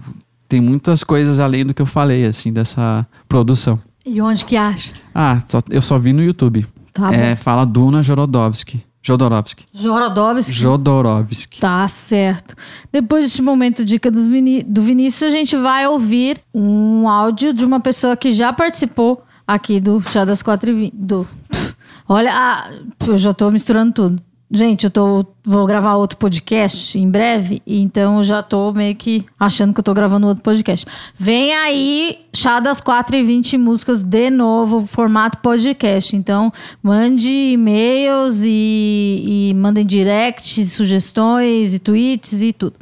B: Tem muitas coisas além do que eu falei, assim, dessa produção.
A: E onde que acha?
B: Ah, só, eu só vi no YouTube.
A: Tá
B: é, fala Duna Jorodowski. Jodorowsky.
A: Jodorowsky.
B: Jodorowsky.
A: Tá certo. Depois desse momento dica Viní do Vinícius, a gente vai ouvir um áudio de uma pessoa que já participou aqui do Chá das Quatro e Vinte. Do... Olha, ah, eu já tô misturando tudo. Gente, eu tô, vou gravar outro podcast em breve, então já tô meio que achando que eu tô gravando outro podcast. Vem aí, chá das 4 e 20 músicas de novo, formato podcast. Então, mande e-mails e, e mandem directs, sugestões e tweets e tudo.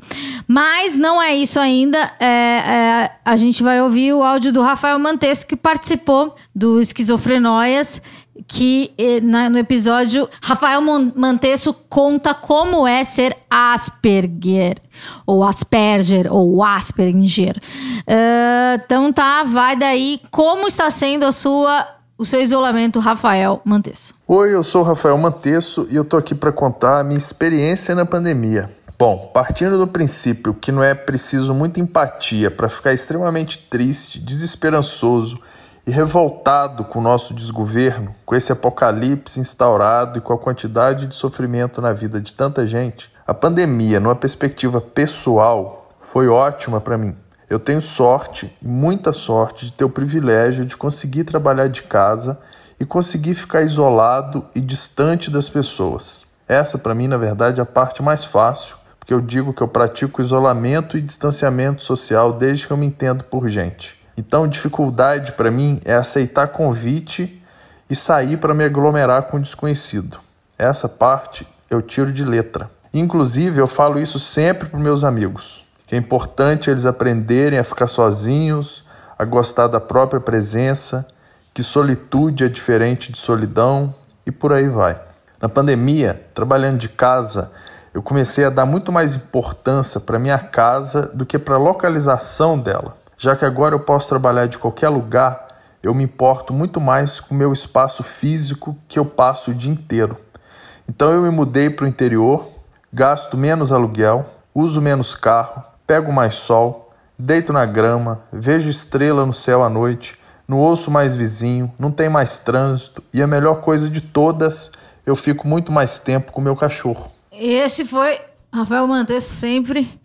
A: Mas não é isso ainda. É, é, a gente vai ouvir o áudio do Rafael Mantesco, que participou do Esquizofrenóias que eh, no episódio Rafael Mantesso conta como é ser Asperger, ou Asperger, ou Asperger. Uh, então tá, vai daí. Como está sendo a sua, o seu isolamento, Rafael Mantesso?
D: Oi, eu sou o Rafael Mantesso e eu tô aqui para contar a minha experiência na pandemia. Bom, partindo do princípio que não é preciso muita empatia para ficar extremamente triste, desesperançoso e revoltado com o nosso desgoverno, com esse apocalipse instaurado e com a quantidade de sofrimento na vida de tanta gente, a pandemia, numa perspectiva pessoal, foi ótima para mim. Eu tenho sorte, muita sorte, de ter o privilégio de conseguir trabalhar de casa e conseguir ficar isolado e distante das pessoas. Essa, para mim, na verdade, é a parte mais fácil, porque eu digo que eu pratico isolamento e distanciamento social desde que eu me entendo por gente. Então, dificuldade para mim é aceitar convite e sair para me aglomerar com o desconhecido. Essa parte eu tiro de letra. Inclusive, eu falo isso sempre para meus amigos, que é importante eles aprenderem a ficar sozinhos, a gostar da própria presença, que solitude é diferente de solidão e por aí vai. Na pandemia, trabalhando de casa, eu comecei a dar muito mais importância para minha casa do que para a localização dela. Já que agora eu posso trabalhar de qualquer lugar, eu me importo muito mais com o meu espaço físico que eu passo o dia inteiro. Então eu me mudei para o interior, gasto menos aluguel, uso menos carro, pego mais sol, deito na grama, vejo estrela no céu à noite, não ouço mais vizinho, não tem mais trânsito e a melhor coisa de todas, eu fico muito mais tempo com meu cachorro.
A: Esse foi Rafael Mantes sempre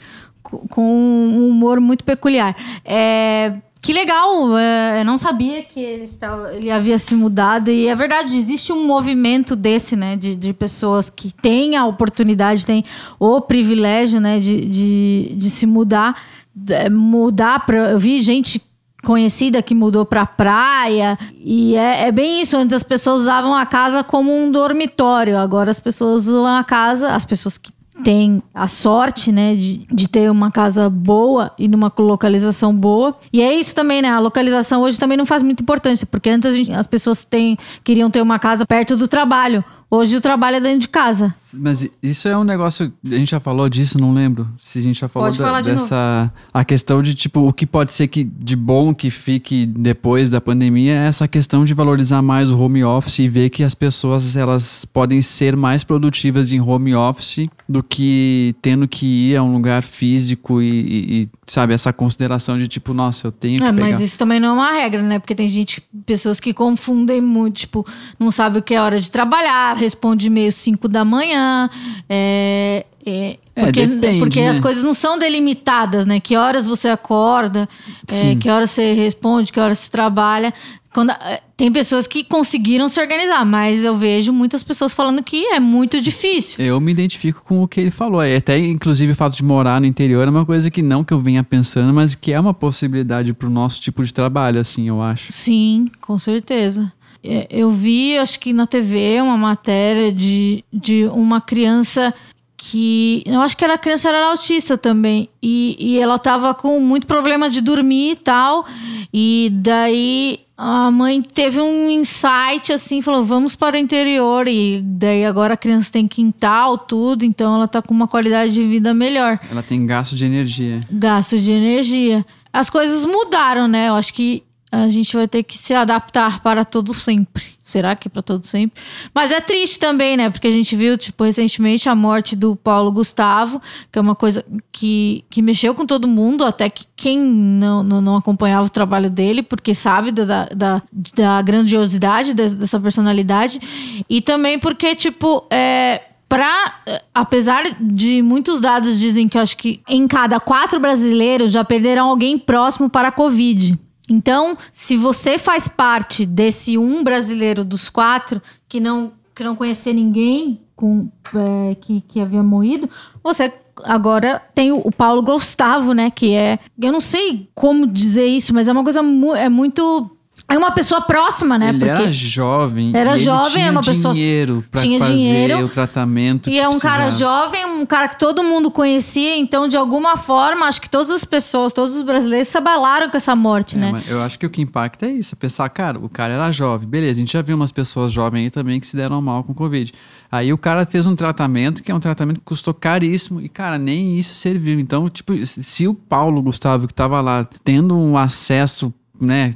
A: com um humor muito peculiar. É, que legal, é, eu não sabia que ele, estava, ele havia se mudado. E é verdade, existe um movimento desse, né? De, de pessoas que têm a oportunidade, têm o privilégio, né? De, de, de se mudar. É, mudar para. Eu vi gente conhecida que mudou para praia e é, é, bem isso antes as pessoas usavam a casa como um dormitório agora as pessoas usam a casa as pessoas que tem a sorte, né, de, de ter uma casa boa e numa localização boa. E é isso também, né? A localização hoje também não faz muita importância, porque antes gente, as pessoas têm, queriam ter uma casa perto do trabalho. Hoje o trabalho é dentro de casa.
B: Mas isso é um negócio. A gente já falou disso, não lembro. Se a gente já falou da-
A: de
B: dessa. A questão de, tipo, o que pode ser que de bom que fique depois da pandemia é essa questão de valorizar mais o home office e ver que as pessoas elas podem ser mais produtivas em home office do que tendo que ir a um lugar físico e, e- e, sabe, essa consideração de tipo, nossa, eu tenho que
A: É, mas isso também não é uma regra, né? Porque tem gente, pessoas que confundem muito, tipo, não sabe o que é hora de trabalhar, responde e-mail 5 da manhã, é, é,
B: É,
A: porque,
B: depende,
A: porque
B: né?
A: as coisas não são delimitadas, né? Que horas você acorda, é, que horas você responde, que horas você trabalha. Quando, é, tem pessoas que conseguiram se organizar, mas eu vejo muitas pessoas falando que é muito difícil.
B: Eu me identifico com o que ele falou. É Até, inclusive, o fato de morar no interior é uma coisa que não que eu venha pensando, mas que é uma possibilidade pro nosso tipo de trabalho, assim, eu acho.
A: Sim, com certeza. É, Eu vi, acho que na TV, uma matéria de, de uma criança que. Eu acho que era criança era autista também. E, e ela tava com muito problema de dormir e tal. E daí a mãe teve um insight assim, falou: vamos para o interior. E daí agora a criança tem quintal, tudo, então ela tá com uma qualidade de vida melhor
B: Ela tem gasto de energia.
A: gasto de energia. As coisas mudaram, né? Eu acho que a gente vai ter que se adaptar para todo sempre. Será que é para todo sempre? Mas é triste também, né? Porque a gente viu, tipo, recentemente a morte do Paulo Gustavo, que é uma coisa que, que mexeu com todo mundo, até que quem não, não, não acompanhava o trabalho dele, porque sabe da, da, da grandiosidade de- dessa personalidade. E também porque, tipo, é, eh, apesar de muitos dados dizem que acho que em cada quatro brasileiros já perderam alguém próximo para a Covid. Então, se você faz parte desse um brasileiro dos quatro que não, que não conhecia ninguém com, eh, que, que havia morrido, você agora tem o, o Paulo Gustavo, né? Que é. Eu não sei como dizer isso, mas é uma coisa mu é muito. É uma pessoa próxima, né?
B: ele
A: Porque-
B: era jovem.
A: Era jovem,
B: tinha
A: era uma pessoa-
B: dinheiro pra
A: tinha
B: fazer
A: dinheiro.
B: o tratamento.
A: E é um cara
B: precisava.
A: jovem, um cara que todo mundo conhecia, então de alguma forma, acho que todas as pessoas, todos os brasileiros se abalaram com essa morte,
B: É,
A: né?
B: eu acho que o que impacta é isso. É pensar, cara, o cara era jovem. Beleza, a gente já viu umas pessoas jovens aí também que se deram mal com Covid. Aí o cara fez um tratamento que é um tratamento que custou caríssimo e, cara, nem isso serviu. Então, tipo, se o Paulo Gustavo que tava lá tendo um acesso, né,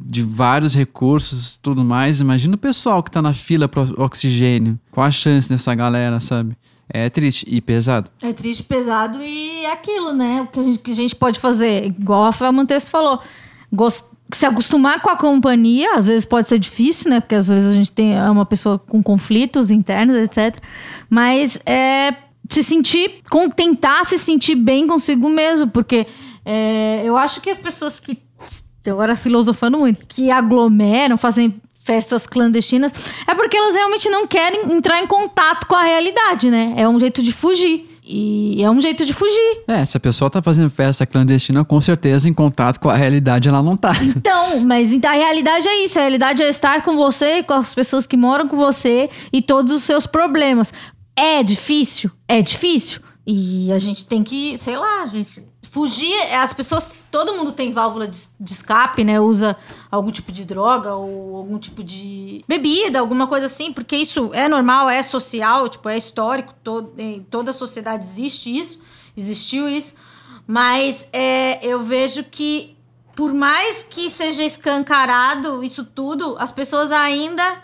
B: de vários recursos tudo mais, imagina o pessoal que tá na fila pro oxigênio. Qual a chance dessa galera, sabe? É triste e pesado.
A: É triste, pesado e é aquilo, né? O que a gente, que a gente pode fazer, igual o Rafael Montes falou, gos- se acostumar com a companhia, às vezes pode ser difícil, né? Porque às vezes a gente tem é uma pessoa com conflitos internos, etc. Mas é se sentir, tentar se sentir bem consigo mesmo, porque é, eu acho que as pessoas que agora filosofando muito, que aglomeram, fazem festas clandestinas, é porque elas realmente não querem entrar em contato com a realidade, né? É um jeito de fugir. E é um jeito de fugir.
B: É, se a pessoa tá fazendo festa clandestina, com certeza em contato com a realidade ela não tá.
A: Então, mas a realidade é isso. A realidade é estar com você, com as pessoas que moram com você e todos os seus problemas. É difícil? É difícil. E a gente tem que, sei lá, a gente fugir. As pessoas, todo mundo tem válvula de, de escape, né? Usa algum tipo de droga ou algum tipo de bebida, alguma coisa assim, porque isso é normal, é social, tipo, é histórico. Todo, em toda a sociedade existe isso, existiu isso. Mas é, eu vejo que por mais que seja escancarado isso tudo, as pessoas ainda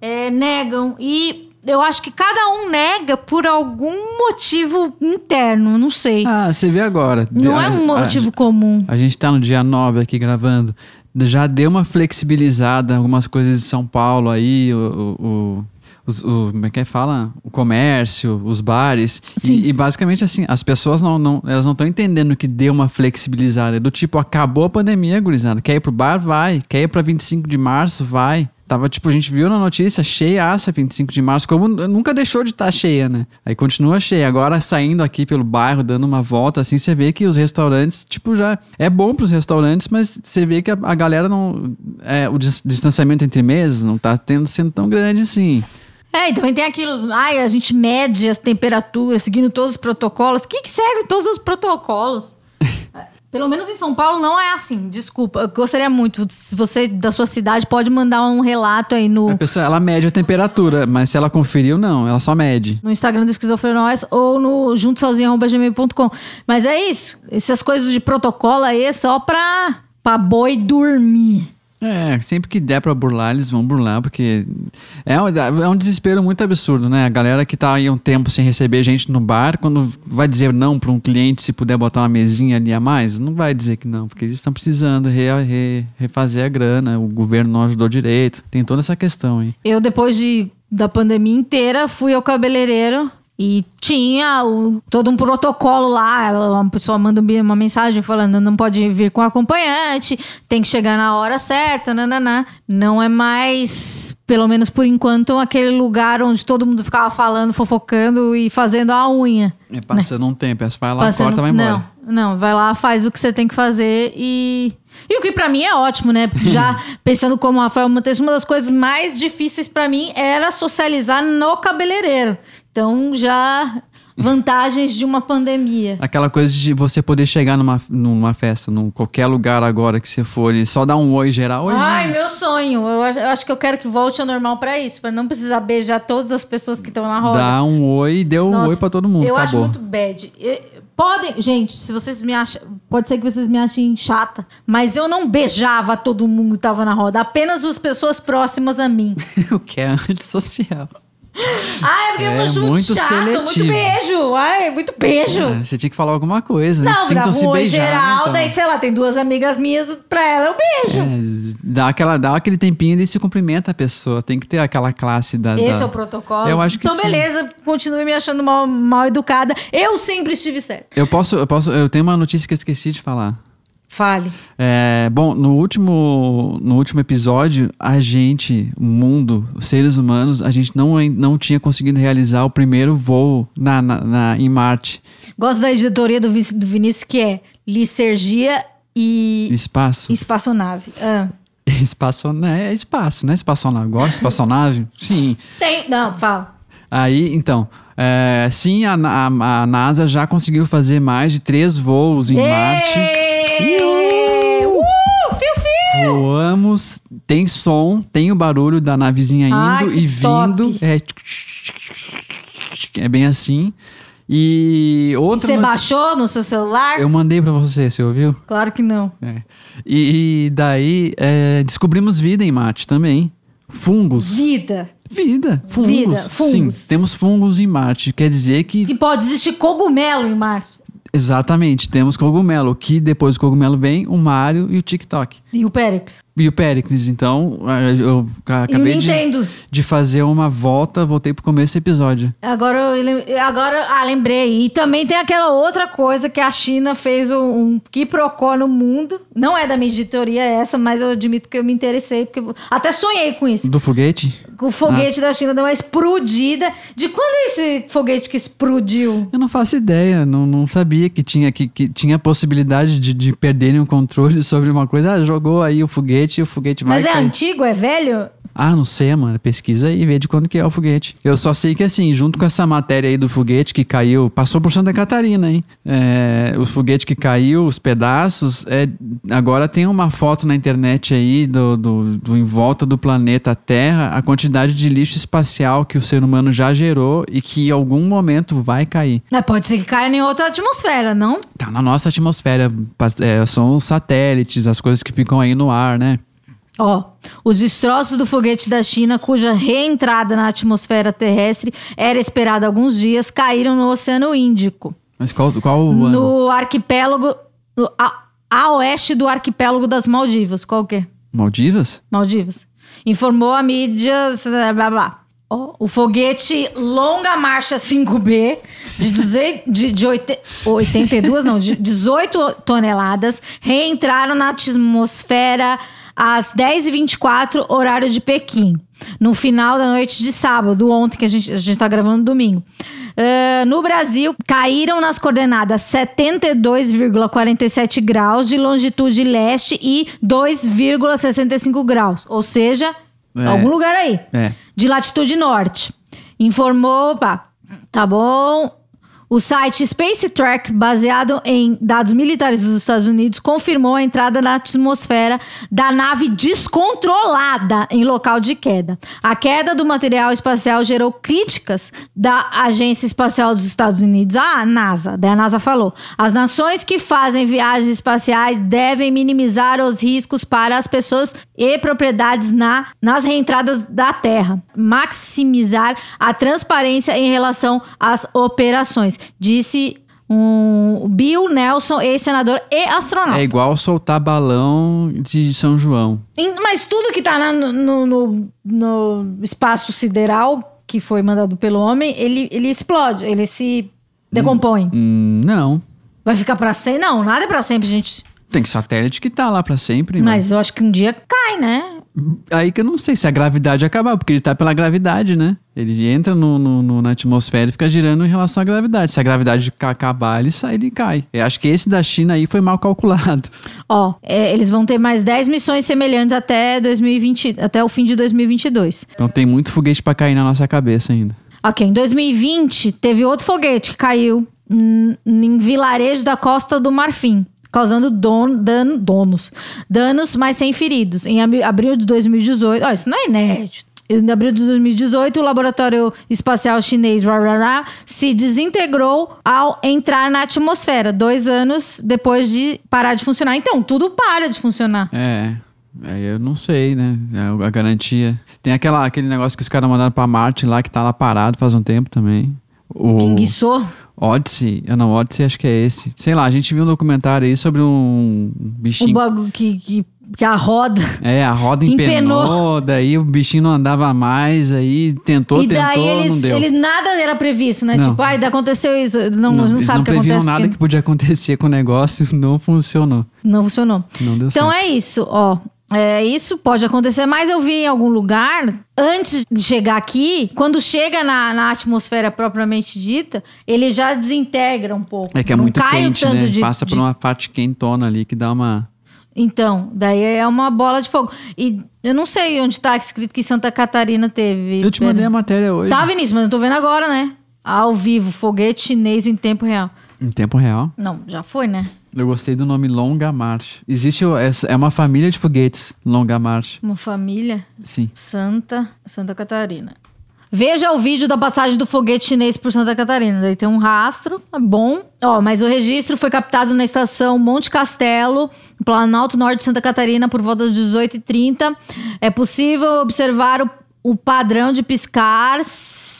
A: é, negam. E eu acho que cada um nega por algum motivo interno, não sei.
B: Ah, você vê agora.
A: não
B: A-
A: é um
B: a-
A: motivo comum.
B: A gente tá no dia 9 aqui gravando. Já deu uma flexibilizada em algumas coisas de São Paulo aí, o, o- o- os- o- como é que é? fala? O comércio, os bares.
A: Sim.
B: E, e basicamente assim, as pessoas não, não elas não estão entendendo que deu uma flexibilizada. É Do tipo, acabou a pandemia, gurizada. Quer ir pro bar? Vai. Quer ir pra 25 de março? Vai. Tava, tipo, a gente viu na notícia, cheia essa 25 de março, como nunca deixou de estar cheia, né? Aí continua cheia. Agora saindo aqui pelo bairro, dando uma volta, assim, você vê que os restaurantes, tipo, já é bom pros restaurantes, mas você vê que a, a galera não. É, o dis- distanciamento entre mesas não tá tendo, sendo tão grande assim.
A: É, e também tem aquilo, ai, a gente mede as temperaturas, seguindo todos os protocolos. O que, que segue todos os protocolos? Pelo menos em São Paulo não é assim. Desculpa. Eu gostaria muito. Se você da sua cidade pode mandar um relato aí no,
B: A pessoa, ela mede a temperatura, mas se ela conferiu, não, ela só mede.
A: no Instagram do Esquizofrenóis ou no juntosozinho.gmail.com. Mas é isso. Essas coisas de protocolo aí é só pra, pra boi dormir.
B: É, sempre que der pra burlar, eles vão burlar, porque é um, é um desespero muito absurdo, né? A galera que tá aí um tempo sem receber gente no bar, quando vai dizer não pra um cliente se puder botar uma mesinha ali a mais, não vai dizer que não, porque eles estão precisando re- re- refazer a grana, o governo não ajudou direito, tem toda essa questão aí.
A: Eu, depois de, da pandemia inteira, fui ao cabeleireiro e tinha o- todo um protocolo lá. Ela- Uma pessoa manda um- uma mensagem falando: não pode vir com acompanhante, tem que chegar na hora certa, nananá. Não é mais, pelo menos por enquanto, aquele lugar onde todo mundo ficava falando, fofocando e fazendo a unha.
B: É passando um tempo, essa vai lá,
A: Passando-
B: corta, vai embora.
A: Não, não, vai lá, faz o que você tem que fazer e. E o que pra mim é ótimo, né? Já pensando como o Rafael Montes, uma das coisas mais difíceis pra mim era socializar no cabeleireiro. Então já vantagens de uma pandemia.
B: Aquela coisa de você poder chegar numa, numa festa, num qualquer lugar agora que você for e só dar um oi geral. Oi,
A: Ai, meu sonho. Eu acho, eu acho que eu quero que volte ao normal pra isso, pra não precisar beijar todas as pessoas que estão na roda.
B: Dá um oi e deu um
A: Nossa,
B: oi pra todo mundo.
A: Eu
B: acabou.
A: acho muito bad. E- Podem, gente, se vocês me acham, pode ser que vocês me achem chata, mas eu não beijava todo mundo que tava na roda, apenas as pessoas próximas a mim.
B: o que é antissocial.
A: Ai, porque eu
B: É,
A: acho muito,
B: muito
A: chato, muito
B: seletivo.
A: beijo. Ai, muito beijo.
B: Ah, você tinha que falar alguma coisa. né?
A: não, dá
B: Sintam-se
A: um oi
B: beijar.
A: geral,
B: então.
A: daí, sei lá, tem duas amigas minhas, pra ela eu beijo.
B: É, dá, aquela, dá aquele tempinho e se cumprimenta a pessoa. Tem que ter aquela classe da.
A: Esse
B: da-
A: é o protocolo.
B: Eu acho que
A: Então,
B: sim.
A: beleza, continue me achando mal, mal educada. Eu sempre estive certa.
B: Eu posso, eu posso. Eu tenho uma notícia que eu esqueci de falar.
A: Fale.
B: É, bom, no último, no último episódio, a gente, o mundo, os seres humanos, a gente não, não tinha conseguido realizar o primeiro voo na, na, na- em Marte.
A: Gosto da editoria do, do Vinícius, que é Licergia e
B: Espaço.
A: espaçonave. Ah.
B: Espaço, né? É espaço, né? Espaçonave. Gosta de espaçonave? Sim.
A: Tem. Não, fala.
B: Aí, então, é, sim, a, a- a NASA já conseguiu fazer mais de três voos em Marte. Voamos, tem som, tem o barulho da navezinha indo
A: Ai, que
B: e vindo.
A: top.
B: É, é bem assim. E outra.
A: Você baixou no seu celular?
B: Eu mandei pra você, você ouviu?
A: Claro que não.
B: É. E, e daí é, descobrimos vida em Marte também. Fungos.
A: Vida.
B: Vida. Fungos.
A: Vida, fungos.
B: Sim, temos fungos em Marte. Quer dizer que
A: E pode existir cogumelo em Marte.
B: Exatamente, temos cogumelo, que depois do cogumelo vem o Mario e o TikTok.
A: E o Péricles.
B: E o Pericles, então eh, eu acabei de, de fazer uma volta, voltei pro começo do episódio.
A: Agora, eu agora, ah, lembrei. E também tem aquela outra coisa que a China fez um, um quiprocó no mundo. Não é da minha editoria essa, mas eu admito que eu me interessei, porque eu até sonhei com isso.
B: Do foguete?
A: O foguete da China deu uma explodida. De quando é esse foguete que explodiu?
B: Eu não faço ideia, não, não sabia que tinha, que, que tinha possibilidade de, de perderem o controle sobre uma coisa. Ah, jogou aí o foguete e o foguete vai
A: Mas é
B: cair.
A: antigo, é velho?
B: Ah, não sei, mano. Pesquisa e vê de quando que é o foguete. Eu só sei que, assim, junto com essa matéria aí do foguete que caiu, passou por Santa Catarina, hein? É, o foguete que caiu, os pedaços, é, agora tem uma foto na internet aí do, do, do em volta do planeta Terra, a quantidade de lixo espacial que o ser humano já gerou e que em algum momento vai cair.
A: Mas pode ser que caia em outra atmosfera, não?
B: Tá na nossa atmosfera, é, são os satélites, as coisas que ficam aí no ar, né?
A: Ó, os destroços do foguete da China, cuja reentrada na atmosfera terrestre era esperada há alguns dias, caíram no Oceano Índico,
B: Mas qual, qual o ano?
A: no arquipélago, a, a oeste do arquipélago das Maldivas. Qual que é?
B: Maldivas?
A: Maldivas. Informou a mídia, blá blá. Ó, o foguete Longa Marcha 5B, de, 200, de, de oite- 82, não, de 18 toneladas, reentraram na atmosfera às 10h24, horário de Pequim, no final da noite de sábado, ontem, que a gente, a gente tá gravando domingo. Ah, no Brasil, caíram nas coordenadas 72,47 graus de longitude leste e 2,65 graus. Ou seja,
B: É.
A: algum lugar aí.
B: É.
A: De latitude norte. Informou, pá, tá bom. O site Space Track, baseado em dados militares dos Estados Unidos, confirmou a entrada na atmosfera da nave descontrolada em local de queda. A queda do material espacial gerou críticas da Agência Espacial dos Estados Unidos, a NASA. Daí a NASA falou: as nações que fazem viagens espaciais devem minimizar os riscos para as pessoas e propriedades na, nas reentradas da Terra, maximizar a transparência em relação às operações disse um Bill Nelson, ex-senador e astronauta.
B: É igual soltar balão de São João.
A: Mas tudo que tá na- no, no, no- espaço sideral que foi mandado pelo homem, ele, ele explode, ele se decompõe.
B: Hum, não.
A: Vai ficar pra sempre? Não, nada é pra sempre, gente.
B: Tem satélite que tá lá pra sempre.
A: Mas eu acho que um dia cai, né?
B: Aí que eu não sei se a gravidade acabar, porque ele tá pela gravidade, né? Ele entra no, no- no- na atmosfera e fica girando em relação à gravidade. Se a gravidade ca- acabar, ele sai, ele cai. Eu acho que esse da China aí foi mal calculado.
A: Ó, é, eles vão ter mais 10 missões semelhantes até 2020, até o fim de 2022.
B: Então tem muito foguete pra cair na nossa cabeça ainda.
A: Ok, em 2020 teve outro foguete que caiu em vilarejo da Costa do Marfim, causando don, dan- donos, danos, mas sem feridos. Em ab- abril de 2018, ó, isso não é inédito. Em abril de 2018, o laboratório espacial chinês Rarara se desintegrou ao entrar na atmosfera, dois anos depois de parar de funcionar. Então, tudo para de funcionar.
B: É. Aí eu não sei, né? É A garantia. Tem aquela, aquele negócio que os caras mandaram pra Marte lá, que tá lá parado faz um tempo também. O
A: Que enguiçou.
B: Odyssey. Eu não, Odyssey acho que é esse. Sei lá, a gente viu um documentário aí sobre um
A: Um
B: bichinho.
A: bagulho que, que, que a roda.
B: É, a roda
A: Empenou.
B: empenou, daí o bichinho não andava mais, aí tentou,
A: e daí
B: tentou,
A: eles,
B: não deu.
A: ele nada era previsto, né?
B: Não.
A: Tipo, ai, aconteceu isso. Não, não,
B: eles
A: sabe
B: não
A: o que
B: previam
A: acontece.
B: nada
A: porque
B: que podia acontecer com o negócio, não funcionou.
A: Não funcionou.
B: Não deu
A: Então
B: certo.
A: é isso, ó. É, isso pode acontecer, mas eu vi em algum lugar, antes de chegar aqui, quando chega na, na atmosfera propriamente dita, ele já desintegra um pouco.
B: É que é
A: Não
B: muito quente, né?
A: de-
B: Passa
A: de
B: por uma parte quentona ali que dá uma...
A: Então, daí é uma bola de fogo. E eu não sei onde tá escrito que Santa Catarina teve.
B: Eu te mandei a matéria hoje.
A: Tá, Vinícius, mas eu tô vendo agora, né? Ao vivo, foguete chinês em tempo real.
B: Em tempo real.
A: Não, já foi, né?
B: Eu gostei do nome Longa March. Existe, é uma família de foguetes, Longa March.
A: Uma família
B: Sim.
A: Santa, Santa Catarina. Veja o vídeo da passagem do foguete chinês por Santa Catarina. Daí tem um rastro, é bom. Ó, mas o registro foi captado na estação Monte Castelo, Planalto Norte de Santa Catarina, por volta das 18h30. É possível observar o, o padrão de piscar,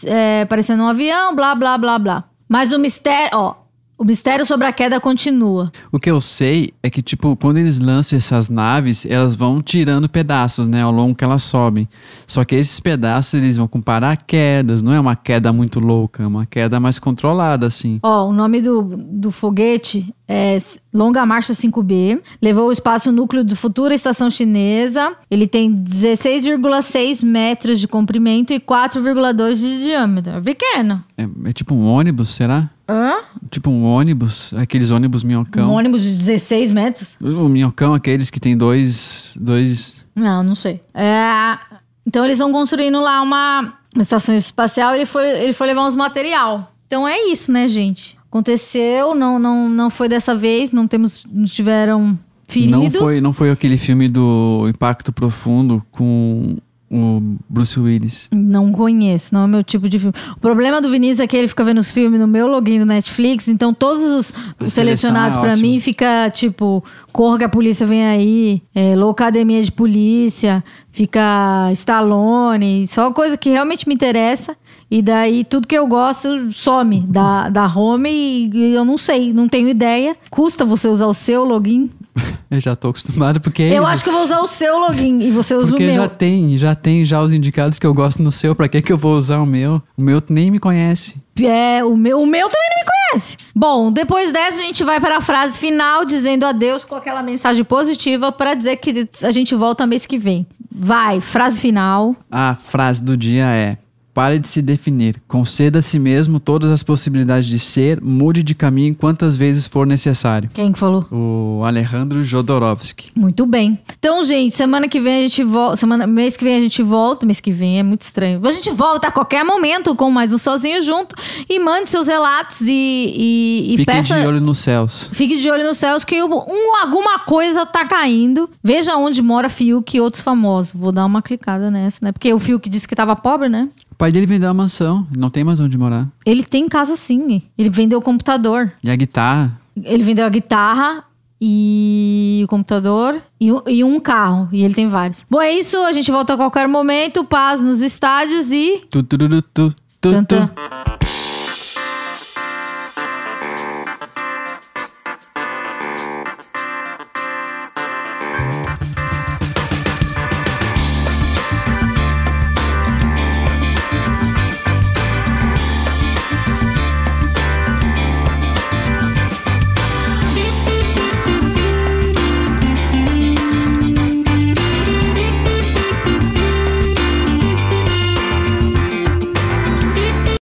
A: é, parecendo um avião, blá, blá, blá, blá. Mas o mistério, ó, o mistério sobre a queda continua.
B: O que eu sei é que, tipo, quando eles lançam essas naves, elas vão tirando pedaços, né, ao longo que elas sobem. Só que esses pedaços, eles vão com paraquedas, não é uma queda muito louca, é uma queda mais controlada, assim.
A: Ó, o nome do, do foguete é Longa Marcha 5B. Levou o espaço núcleo do futura estação chinesa. Ele tem 16,6 metros de comprimento e 4,2 de diâmetro. É pequeno.
B: É, é tipo um ônibus, será?
A: Hã?
B: Tipo um ônibus, aqueles ônibus minhocão.
A: Um ônibus de 16 metros?
B: O minhocão, aqueles que tem dois, dois
A: Não, não sei. É, Então eles vão construindo lá uma, uma estação espacial e ele foi, ele foi levar uns material. Então é isso, né, gente? Aconteceu, não, não, não foi dessa vez, não temos, não tiveram feridos.
B: Não foi, não foi aquele filme do Impacto Profundo com o Bruce Willis.
A: Não conheço, não é meu tipo de filme. O problema do Vinícius é que ele fica vendo os filmes no meu login do Netflix, então todos os, os selecionados
B: é
A: pra
B: ótima.
A: mim fica tipo, corra que a polícia vem aí, é, Loucademia de Polícia, fica Stallone, só coisa que realmente me interessa. E daí tudo que eu gosto some da, da home e, e eu não sei, não tenho ideia. Custa você usar o seu login?
B: Eu já tô acostumado porque é
A: eu
B: isso.
A: acho que eu vou usar o seu login e você usa
B: Porque
A: o meu.
B: já tem, já tem já os indicados que eu gosto no seu, pra que que eu vou usar o meu? O meu nem me conhece.
A: É, o meu, o meu também não me conhece. Bom, depois dessa a gente vai para a frase final, dizendo adeus com aquela mensagem positiva para dizer que a gente volta mês que vem. Vai, frase final.
B: A frase do dia é: Pare de se definir. Conceda a si mesmo todas as possibilidades de ser, mude de caminho quantas vezes for necessário.
A: Quem que falou?
B: O Alejandro Jodorowsky.
A: Muito bem. Então, gente, semana que vem a gente volta. Semana, mês que vem a gente volta. Mês que vem é muito estranho. A gente volta a qualquer momento com mais um Sozinho Junto. E mande seus relatos e, e, e
B: Fique
A: peça.
B: de olho nos céus.
A: Fique de olho nos céus que um, alguma coisa tá caindo. Veja onde mora Fiuk e outros famosos. Vou dar uma clicada nessa, né? Porque o Fiuk disse que tava pobre, né?
B: O pai dele vendeu a mansão, não tem mais onde morar.
A: Ele tem casa sim. Ele vendeu o computador.
B: E a guitarra,
A: Ele vendeu a guitarra e o computador e, um- e um carro. E ele tem vários. Bom, é isso. A gente volta a qualquer momento. Paz nos estádios e.
B: tu, tu, tu, tu, tu, tu.